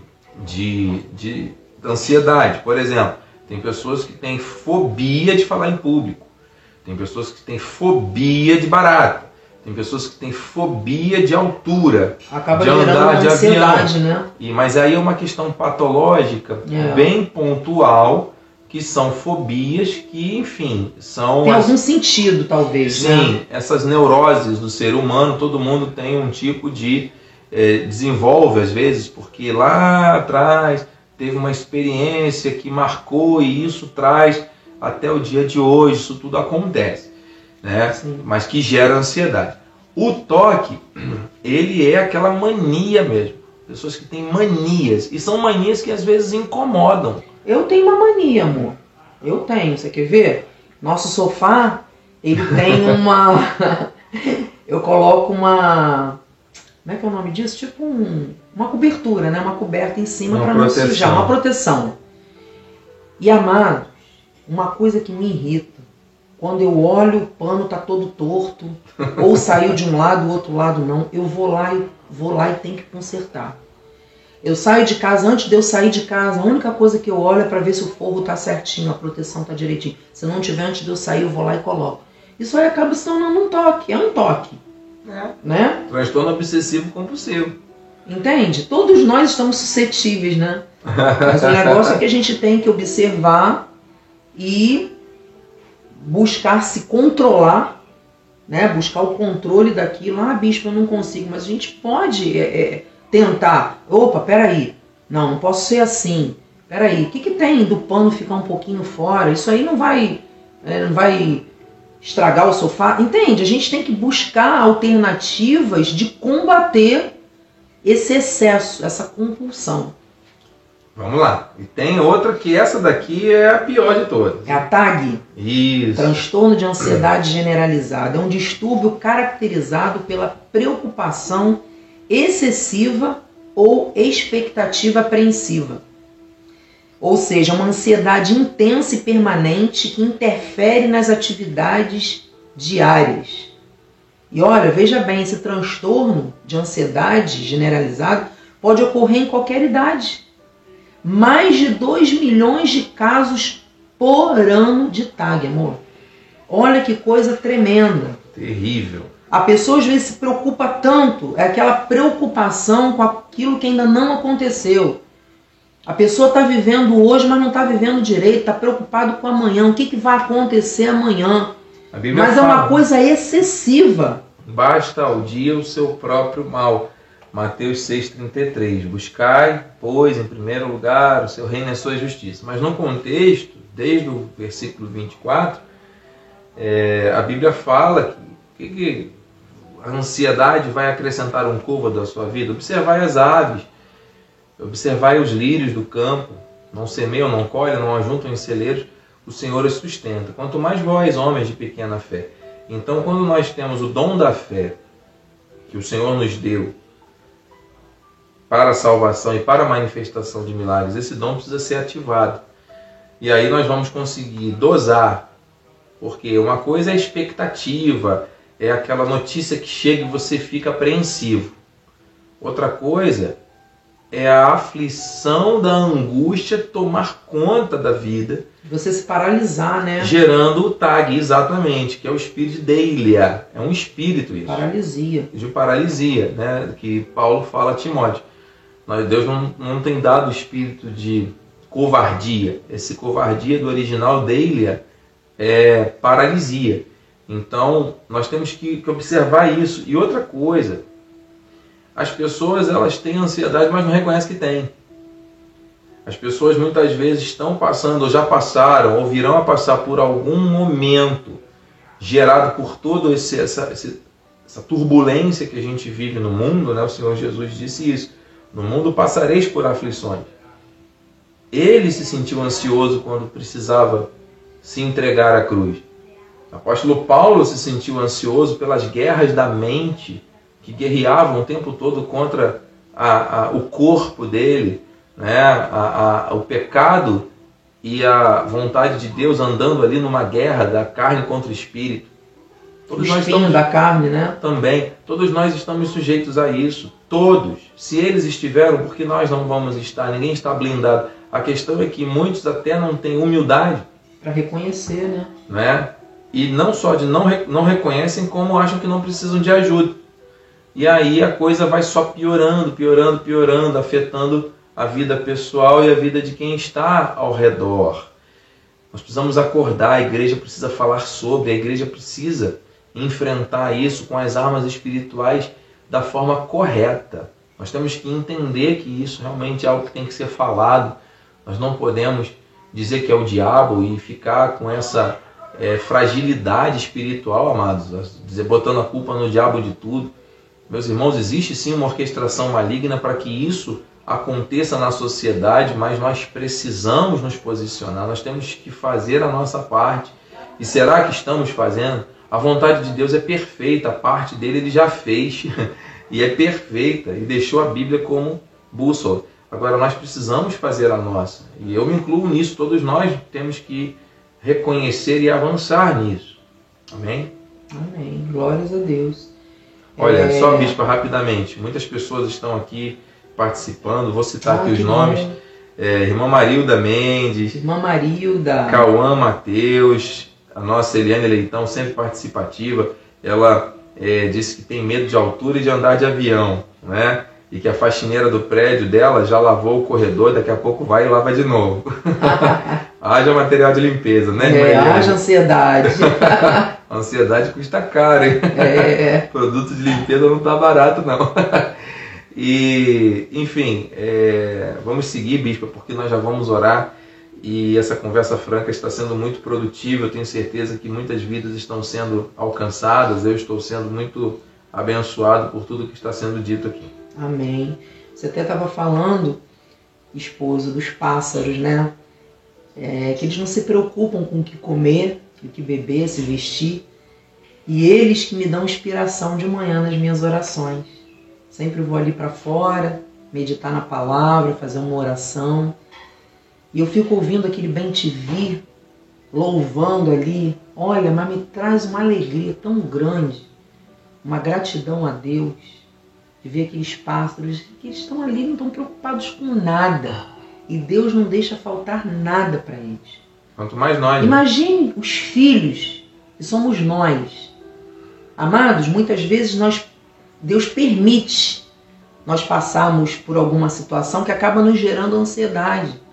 de, de ansiedade. Por exemplo, tem pessoas que têm fobia de falar em público. Tem pessoas que têm fobia de barata. Tem pessoas que têm fobia de altura. acaba de andar de ansiedade, né? E, mas aí é uma questão patológica, É. bem pontual, que são fobias que, enfim, são Tem as- algum sentido, talvez, né? Sim, essas neuroses do ser humano, todo mundo tem um tipo de. eh, desenvolve às vezes, porque lá atrás teve uma experiência que marcou e isso traz até o dia de hoje, isso tudo acontece, né? Sim. Mas que gera ansiedade. O toque, *clears throat* ele é aquela mania mesmo. Pessoas que têm manias, e são manias que às vezes incomodam. Eu tenho uma mania, amor. Eu tenho, você quer ver? Nosso sofá, ele tem *laughs* uma. *laughs* eu coloco uma. Como é que é o nome disso? Tipo um... uma cobertura, né? Uma coberta em cima para não sujar, uma proteção. E amado, uma coisa que me irrita, quando eu olho o pano tá todo torto, ou saiu de um lado, o outro lado não, eu vou lá e vou lá e tenho que consertar. Eu saio de casa, antes de eu sair de casa, a única coisa que eu olho é para ver se o forro tá certinho, a proteção tá direitinho. Se não tiver antes de eu sair, eu vou lá e coloco. Isso aí acaba se tornando um toque, é um toque, né? Transtorno obsessivo compulsivo. Entende? Todos nós estamos suscetíveis, né? *laughs* Mas o negócio é que a gente tem que observar e buscar se controlar, né? Buscar o controle daquilo. Ah, bispo, eu não consigo, mas a gente pode é, é, tentar. Opa, peraí. Não, não posso ser assim. Peraí, o que, que tem do pano ficar um pouquinho fora? Isso aí não vai, é, não vai estragar o sofá. Entende? A gente tem que buscar alternativas de combater esse excesso, essa compulsão. Vamos lá. E tem outra que essa daqui é a pior de todas. É a TAG, Isso. transtorno de ansiedade generalizada. É um distúrbio caracterizado pela preocupação excessiva ou expectativa apreensiva. Ou seja, uma ansiedade intensa e permanente que interfere nas atividades diárias. E olha, veja bem, esse transtorno de ansiedade generalizado pode ocorrer em qualquer idade. Mais de 2 milhões de casos por ano de TAG, amor. Olha que coisa tremenda. Terrível. A pessoa às vezes se preocupa tanto, é aquela preocupação com aquilo que ainda não aconteceu. A pessoa está vivendo hoje, mas não está vivendo direito, está preocupado com amanhã, o que, que vai acontecer amanhã. Mas é fala, uma coisa excessiva. Basta ao dia o seu próprio mal. Mateus 6,33. Buscai, pois, em primeiro lugar, o seu reino e a sua justiça. Mas no contexto desde o versículo 24, é, a Bíblia fala que, que, a ansiedade vai acrescentar um côvado à sua vida. Observai as aves, observai os lírios do campo, não semeiam, não colhem, não ajuntam em celeiros, o Senhor os sustenta. Quanto mais vós, homens de pequena fé. Então, quando nós temos o dom da fé, que o Senhor nos deu, para a salvação e para a manifestação de milagres, esse dom precisa ser ativado. E aí nós vamos conseguir dosar, porque uma coisa é a expectativa, é aquela notícia que chega e você fica apreensivo. Outra coisa é a aflição da angústia tomar conta da vida. Você se paralisar, né? Gerando o tag, exatamente, que é o espírito de Deilia. É um espírito isso. Paralisia. De paralisia, né? Que Paulo fala a Timóteo. Deus não, não tem dado espírito de covardia. Esse covardia do original Deilia é paralisia. Então, nós temos que, que observar isso. E outra coisa, as pessoas elas têm ansiedade, mas não reconhecem que têm. As pessoas muitas vezes estão passando, ou já passaram, ou virão a passar por algum momento gerado por toda essa, essa turbulência que a gente vive no mundo, né? o Senhor Jesus disse isso. No mundo passareis por aflições. Ele se sentiu ansioso quando precisava se entregar à cruz. O apóstolo Paulo se sentiu ansioso pelas guerras da mente que guerreavam o tempo todo contra a, a, o corpo dele, né? A, o pecado e a vontade de Deus andando ali numa guerra da carne contra o espírito. Todos o nós estamos da carne, né? Também. Todos nós estamos sujeitos a isso. Todos. Se eles estiveram, por que nós não vamos estar? Ninguém está blindado. A questão é que muitos até não têm humildade para reconhecer, né? né? E não só de não, não reconhecem, como acham que não precisam de ajuda. E aí a coisa vai só piorando, piorando, piorando, afetando a vida pessoal e a vida de quem está ao redor. Nós precisamos acordar, a igreja precisa falar sobre, a igreja precisa enfrentar isso com as armas espirituais da forma correta. Nós temos que entender que isso realmente é algo que tem que ser falado. Nós não podemos dizer que é o diabo e ficar com essa é, fragilidade espiritual, amados, dizer botando a culpa no diabo de tudo. Meus irmãos, existe sim uma orquestração maligna para que isso aconteça na sociedade, mas nós precisamos nos posicionar, nós temos que fazer a nossa parte. E será que estamos fazendo? A vontade de Deus é perfeita, a parte dele ele já fez *laughs* e é perfeita e deixou a Bíblia como bússola. Agora nós precisamos fazer a nossa. E eu me incluo nisso, todos nós temos que reconhecer e avançar nisso. Amém? Amém. Glórias a Deus. Olha, é... só, bispa, rapidamente. Muitas pessoas estão aqui participando. Vou citar ah, aqui os nomes. É, irmã Marilda Mendes. Irmã Marilda. Cauã Mateus. A nossa Eliane Leitão, sempre participativa. Ela é, disse que tem medo de altura e de andar de avião. Né? E que a faxineira do prédio dela já lavou o corredor, daqui a pouco vai e lava de novo. *laughs* haja material de limpeza, né? É, haja ansiedade. *laughs* ansiedade custa caro, hein? É. *laughs* Produto de limpeza não tá barato, não. e, enfim, é, vamos seguir, Bispa, porque nós já vamos orar e essa conversa franca está sendo muito produtiva. Eu tenho certeza que muitas vidas estão sendo alcançadas. Eu estou sendo muito abençoado por tudo que está sendo dito aqui. Amém. Você até estava falando, esposo, dos pássaros, né? É, que eles não se preocupam com o que comer, o que beber, se vestir. E eles que me dão inspiração de manhã nas minhas orações. Sempre vou ali para fora, meditar na palavra, fazer uma oração. E eu fico ouvindo aquele bem te louvando ali. Olha, mas me traz uma alegria tão grande, uma gratidão a Deus, de ver aqueles pássaros que estão ali, não estão preocupados com nada. E Deus não deixa faltar nada para eles. Quanto mais nós. Né? Imagine os filhos, que somos nós. Amados, muitas vezes nós Deus permite nós passarmos por alguma situação que acaba nos gerando ansiedade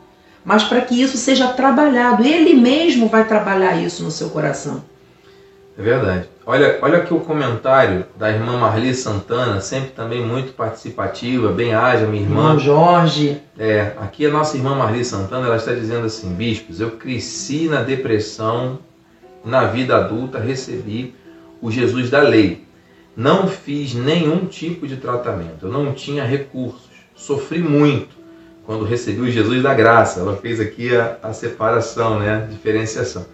mas para que isso seja trabalhado. Ele mesmo vai trabalhar isso no seu coração. É verdade. Olha, olha aqui o comentário da irmã Marli Santana, sempre também muito participativa, bem ágil, minha irmã. Irmão Jorge. É, aqui a nossa irmã Marli Santana, ela está dizendo assim, bispos, eu cresci na depressão, na vida adulta recebi o Jesus da lei. Não fiz nenhum tipo de tratamento, eu não tinha recursos, sofri muito quando recebi o Jesus da graça. Ela fez aqui a, a separação, né, a diferenciação.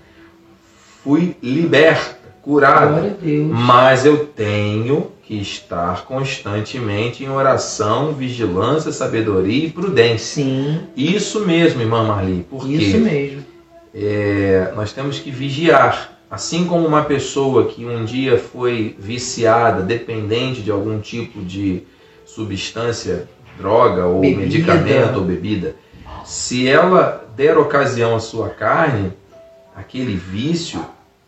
Fui liberta curado. Mas eu tenho que estar constantemente em oração, vigilância, sabedoria e prudência. Sim. Isso mesmo, irmã Marli. Porque Isso mesmo. É, nós temos que vigiar. Assim como uma pessoa que um dia foi viciada, dependente de algum tipo de substância, droga ou bebida. medicamento ou bebida, se ela der ocasião à sua carne, aquele vício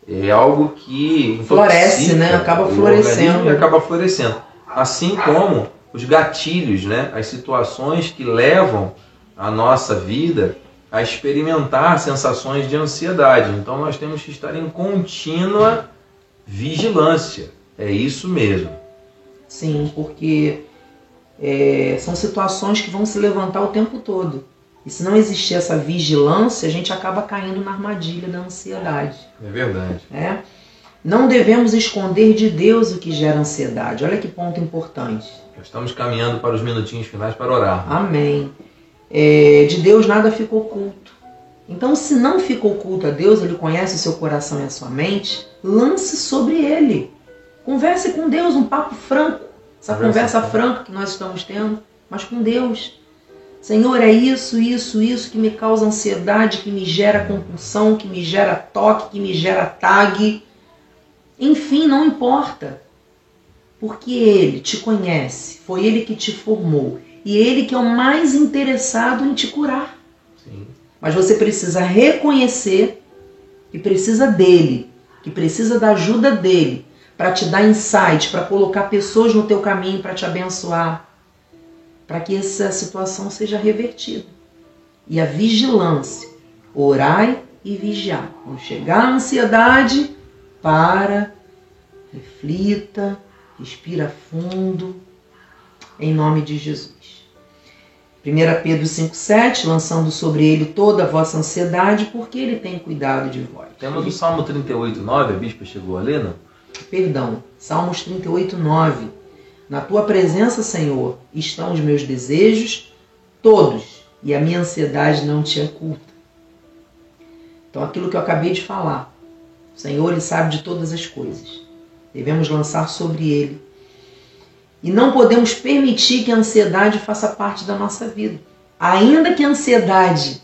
é algo que floresce, né? Acaba florescendo. E acaba florescendo. Assim como os gatilhos, né? As situações que levam a nossa vida a experimentar sensações de ansiedade. Então nós temos que estar em contínua vigilância. É isso mesmo. Sim, porque é, são situações que vão se levantar o tempo todo. E se não existir essa vigilância, a gente acaba caindo na armadilha da ansiedade. É verdade. É? Não devemos esconder de Deus o que gera ansiedade. Olha que ponto importante. Estamos caminhando para os minutinhos finais para orar. Amém. É, de Deus nada fica oculto. Então, se não fica oculto a Deus, Ele conhece o seu coração e a sua mente, lance sobre Ele. Converse com Deus, um papo franco. Essa conversa, franca que nós estamos tendo, mas com Deus. Senhor, é isso, isso, isso que me causa ansiedade, que me gera compulsão, que me gera toque, que me gera tag. Enfim, não importa. Porque Ele te conhece, foi Ele que te formou e Ele que é o mais interessado em te curar. Sim. Mas você precisa reconhecer que precisa dele, que precisa da ajuda dele para te dar insight, para colocar pessoas no teu caminho para te abençoar para que essa situação seja revertida. E a vigilância, orai e vigiar. Quando chegar a ansiedade, para, reflita, respira fundo, em nome de Jesus. 1 Pedro 5,7, lançando sobre ele toda a vossa ansiedade, porque ele tem cuidado de vós. Temos o Salmo 38,9, a bispa chegou a ler, não? Perdão, Salmos 38,9 na tua presença, Senhor, estão os meus desejos todos e a minha ansiedade não te oculta. Então, aquilo que eu acabei de falar, o Senhor ele sabe de todas as coisas. Devemos lançar sobre ele. E não podemos permitir que a ansiedade faça parte da nossa vida. Ainda que a ansiedade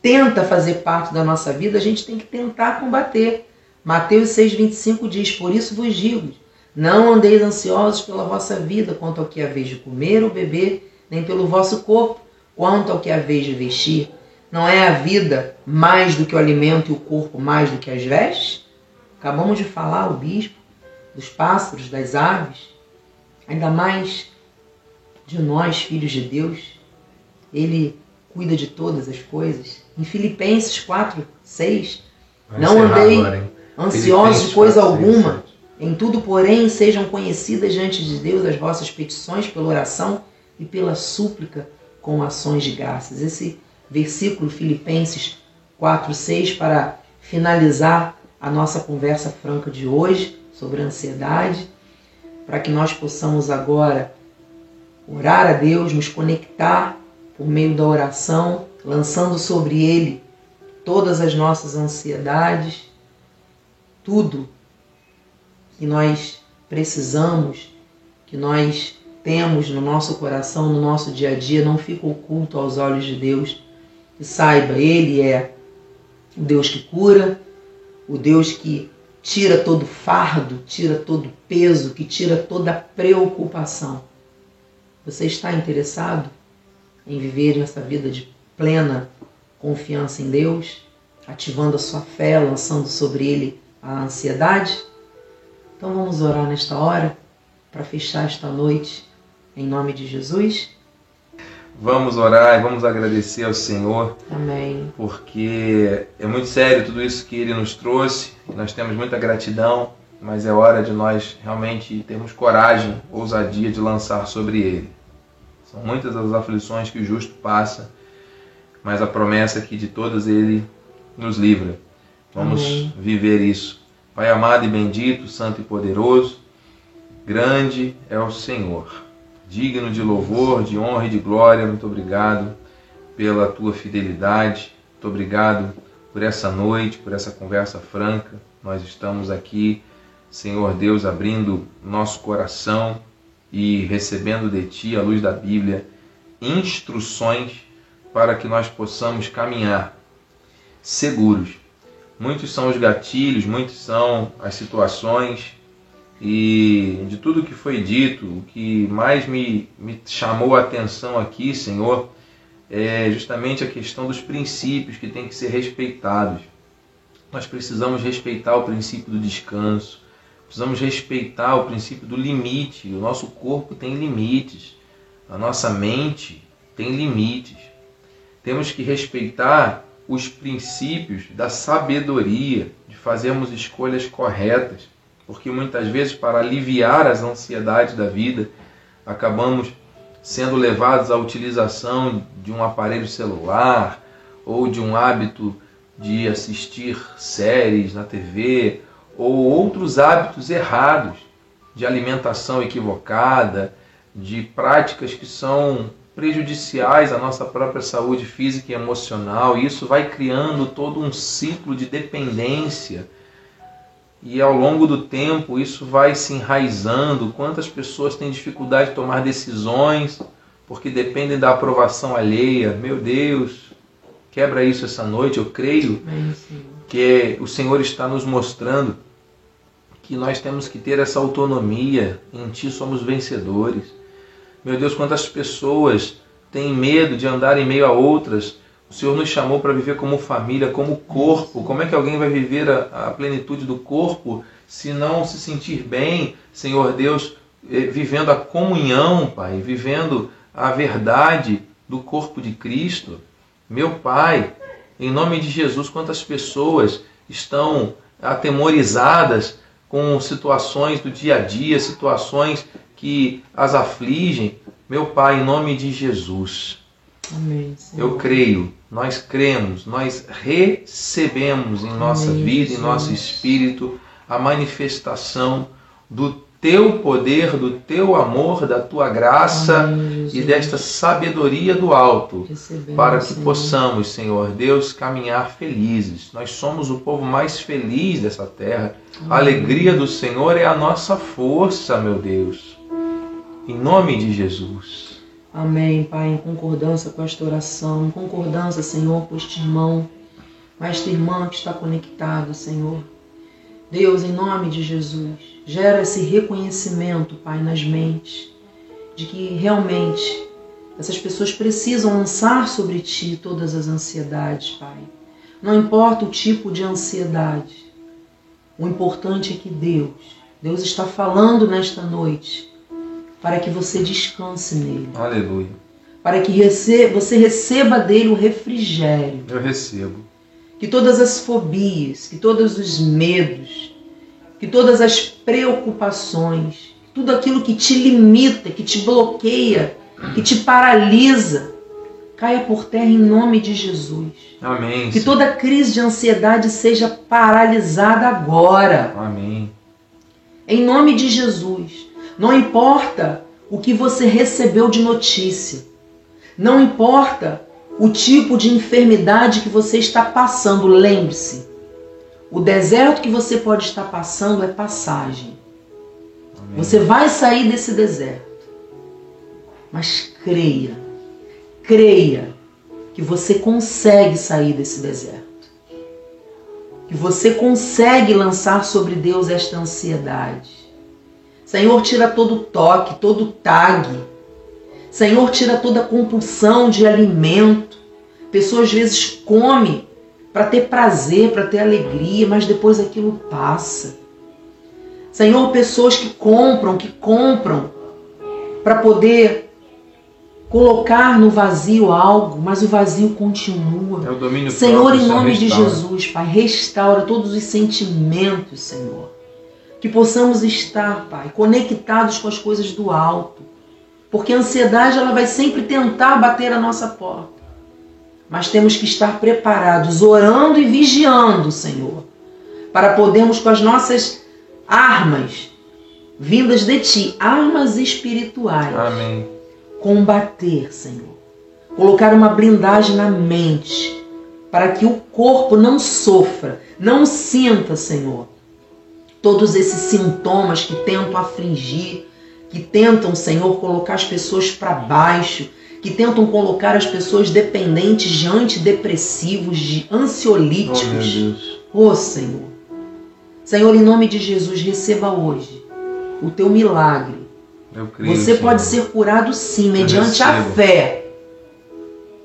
tenta fazer parte da nossa vida, a gente tem que tentar combater. Mateus 6,25 diz: Por isso vos digo, não andeis ansiosos pela vossa vida, quanto ao que haveis de comer ou beber, nem pelo vosso corpo, quanto ao que haveis de vestir. Não é a vida mais do que o alimento e o corpo mais do que as vestes? Acabamos de falar, o bispo, dos pássaros, das aves, ainda mais de nós, filhos de Deus. Ele cuida de todas as coisas. Em Filipenses 4, 6, não andei ansiosos de coisa alguma, em tudo, porém, sejam conhecidas diante de Deus as vossas petições pela oração e pela súplica com ações de graças. Esse versículo, Filipenses 4, 6, para finalizar a nossa conversa franca de hoje sobre a ansiedade, para que nós possamos agora orar a Deus, nos conectar por meio da oração, lançando sobre Ele todas as nossas ansiedades, tudo que nós precisamos, que nós temos no nosso coração, no nosso dia a dia, não fica oculto aos olhos de Deus. Saiba, Ele é o Deus que cura, o Deus que tira todo fardo, tira todo peso, que tira toda preocupação. Você está interessado em viver essa vida de plena confiança em Deus, ativando a sua fé, lançando sobre Ele a ansiedade? Então vamos orar nesta hora para fechar esta noite em nome de Jesus. Vamos orar e vamos agradecer ao Senhor. Amém. Porque é muito sério tudo isso que Ele nos trouxe. Nós temos muita gratidão mas é hora de nós realmente termos coragem, ousadia de lançar sobre ele. São muitas as aflições que o justo passa, mas a promessa é que de todas ele nos livra. Vamos Amém. viver isso. Pai amado e bendito, santo e poderoso, grande é o Senhor, digno de louvor, de honra e de glória. Muito obrigado pela tua fidelidade. Muito obrigado por essa noite, por essa conversa franca. Nós estamos aqui, Senhor Deus, abrindo nosso coração e recebendo de Ti, à luz da Bíblia, instruções para que nós possamos caminhar seguros. Muitos são os gatilhos, muitos são as situações e de tudo que foi dito, o que mais me, me chamou a atenção aqui, Senhor, é justamente a questão dos princípios que têm que ser respeitados. Nós precisamos respeitar o princípio do descanso, precisamos respeitar o princípio do limite. O nosso corpo tem limites, a nossa mente tem limites. Temos que respeitar os princípios da sabedoria, de fazermos escolhas corretas, porque muitas vezes, para aliviar as ansiedades da vida, acabamos sendo levados à utilização de um aparelho celular ou de um hábito de assistir séries na TV ou outros hábitos errados de alimentação equivocada, de práticas que são prejudiciais à nossa própria saúde física e emocional. E isso vai criando todo um ciclo de dependência. E ao longo do tempo isso vai se enraizando. Quantas pessoas têm dificuldade de tomar decisões porque dependem da aprovação alheia? Meu Deus, quebra isso essa noite. Eu creio que o Senhor está nos mostrando que nós temos que ter essa autonomia. Em Ti somos vencedores. Meu Deus, quantas pessoas têm medo de andar em meio a outras. O Senhor nos chamou para viver como família, como corpo. Como é que alguém vai viver a, a plenitude do corpo se não se sentir bem, Senhor Deus, eh, vivendo a comunhão, Pai, vivendo a verdade do corpo de Cristo? Meu Pai, em nome de Jesus, quantas pessoas estão atemorizadas com situações do dia a dia, situações que as afligem, meu Pai, em nome de Jesus. Amém, eu creio, nós cremos, nós recebemos em nossa Amém, vida, Jesus. em nosso espírito, a manifestação do teu poder, do teu amor, da tua graça Amém, e desta sabedoria do alto, Recebemos, para que Senhor. possamos, Senhor Deus, caminhar felizes. Nós somos o povo mais feliz dessa terra. A alegria do Senhor é a nossa força, meu Deus. Em nome de Jesus. Amém, Pai, em concordância com esta oração, em concordância, Senhor, com este irmão, com esta irmã que está conectado, Senhor. Deus, em nome de Jesus, gera esse reconhecimento, Pai, nas mentes, de que realmente essas pessoas precisam lançar sobre Ti todas as ansiedades, Pai. Não importa o tipo de ansiedade, o importante é que Deus, Deus está falando nesta noite para que você descanse nele. Aleluia. Para que você receba dele o refrigério. Eu recebo. Que todas as fobias, que todos os medos, que todas as preocupações, tudo aquilo que te limita, que te bloqueia, que te paralisa, caia por terra em nome de Jesus. Amém. Que toda crise de ansiedade seja paralisada agora. Amém. Em nome de Jesus. Não importa o que você recebeu de notícia. Não importa o tipo de enfermidade que você está passando. Lembre-se, o deserto que você pode estar passando é passagem. Amém. Você vai sair desse deserto. Mas creia, creia que você consegue sair desse deserto. Que você consegue lançar sobre Deus esta ansiedade Senhor, tira todo toque, todo tag. Senhor, tira toda compulsão de alimento. Pessoas às vezes come para ter prazer, para ter alegria, mas depois aquilo passa. Senhor, pessoas que compram, que compram para poder colocar no vazio algo, mas o vazio continua. É o domínio Senhor, em nome de Jesus, Pai, restaura todos os sentimentos, Senhor Que possamos estar, Pai, conectados com as coisas do alto. Porque a ansiedade ela vai sempre tentar bater a nossa porta. Mas temos que estar preparados, orando e vigiando, Senhor, para podermos com as nossas armas vindas de ti, armas espirituais. Amém. Combater, Senhor. Colocar uma blindagem na mente para que o corpo não sofra, não sinta, Senhor, todos esses sintomas que tentam afligir, que tentam, Senhor, colocar as pessoas para baixo, que tentam colocar as pessoas dependentes de antidepressivos, de ansiolíticos. Oh, oh Senhor. Senhor, em nome de Jesus, receba hoje o teu milagre. Creio, Você Senhor. pode ser curado sim, mediante a fé.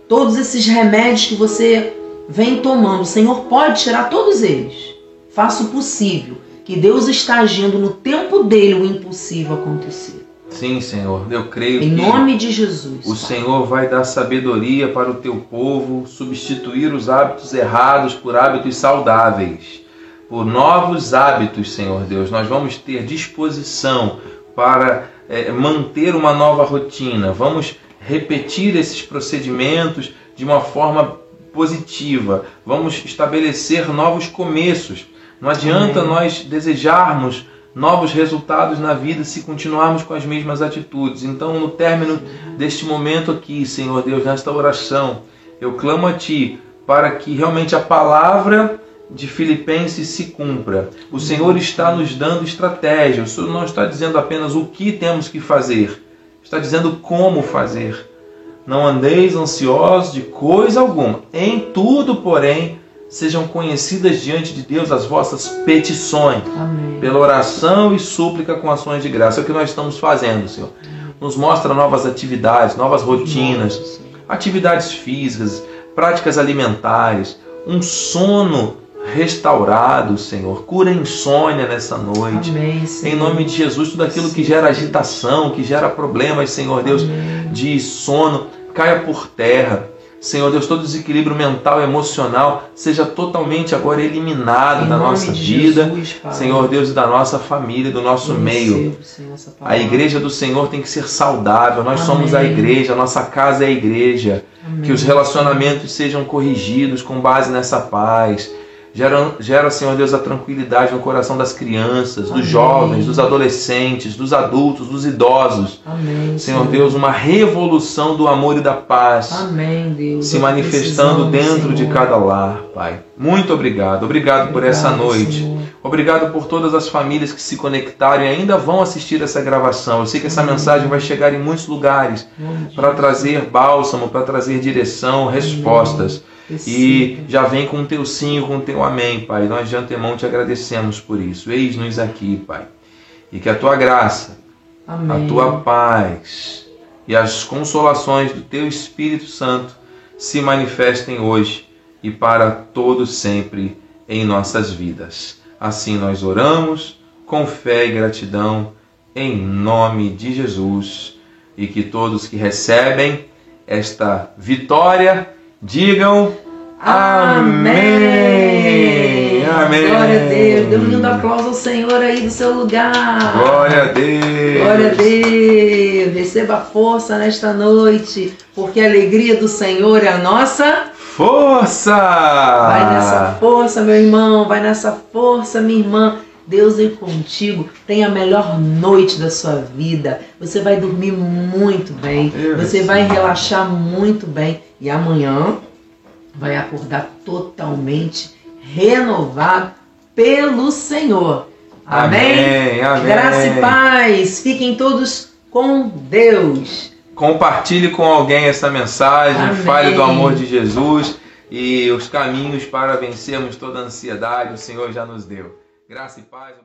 Todos esses remédios que você vem tomando, o Senhor pode tirar todos eles. Faça o possível, que Deus está agindo no tempo dele o impossível acontecer. Sim, Senhor, eu creio em que nome de Jesus. o Senhor vai dar sabedoria para o teu povo, substituir os hábitos errados por hábitos saudáveis, por novos hábitos, Senhor Deus. Nós vamos ter disposição para é, manter uma nova rotina, vamos repetir esses procedimentos de uma forma positiva, vamos estabelecer novos começos. Não adianta Amém. nós desejarmos novos resultados na vida se continuarmos com as mesmas atitudes. Então, no término deste momento aqui, Senhor Deus, nesta oração, eu clamo a Ti para que realmente a palavra de Filipenses se cumpra. O Senhor está nos dando estratégia. O Senhor não está dizendo apenas o que temos que fazer, está dizendo como fazer. Não andeis ansiosos de coisa alguma. Em tudo, porém, sejam conhecidas diante de Deus as vossas petições, Amém. pela oração e súplica com ações de graça. É o que nós estamos fazendo, Senhor. Nos mostra novas atividades, novas rotinas, atividades físicas, práticas alimentares, um sono restaurado, Senhor. Cura insônia nessa noite. Amém, Senhor. Em nome de Jesus, tudo aquilo que gera agitação, que gera problemas, Senhor Deus, Amém. de sono, caia por terra. Senhor Deus, todo desequilíbrio mental e emocional seja totalmente agora eliminado Em da nossa vida, Jesus. Senhor Deus, e da nossa família, do nosso Eu meio. recebo, Senhor, A igreja do Senhor tem que ser saudável. Nós Amém. somos a igreja, a nossa casa é a igreja. Amém. Que os relacionamentos sejam corrigidos com base nessa paz. Gera, gera, Senhor Deus, a tranquilidade no coração das crianças, dos Amém. jovens, dos adolescentes, dos adultos, dos idosos. Amém, Senhor Deus, uma revolução do amor e da paz Amém, Deus. se manifestando dentro de Senhor. cada lar, Pai. Muito obrigado. Obrigado por essa Obrigado, noite. Senhor. Obrigado por todas as famílias que se conectaram e ainda vão assistir essa gravação. Eu sei que essa Amém. mensagem vai chegar em muitos lugares de para trazer bálsamo, para trazer direção, respostas. E já vem com o teu sim, com o teu amém, Pai. Nós de antemão te agradecemos por isso. Eis-nos aqui, Pai. E que a tua graça, Amém. a tua paz e as consolações do teu Espírito Santo se manifestem hoje e para todo sempre em nossas vidas. Assim nós oramos com fé e gratidão em nome de Jesus e que todos que recebem esta vitória digam Amém. Amém. Glória a Deus. Dê um lindo aplauso ao Senhor aí do seu lugar. Glória a Deus. Glória a Deus. Receba força nesta noite, porque a alegria do Senhor é a nossa. Força! Vai nessa força, meu irmão. Vai nessa força, minha irmã. Deus é contigo. Tenha a melhor noite da sua vida. Você vai dormir muito bem. Você vai relaxar muito bem. E amanhã vai acordar totalmente renovado pelo Senhor. Amém? Amém. Amém. Graça e paz. Fiquem todos com Deus. Compartilhe com alguém essa mensagem, Amém. fale do amor de Jesus e os caminhos para vencermos toda a ansiedade, o Senhor já nos deu. Graça e paz.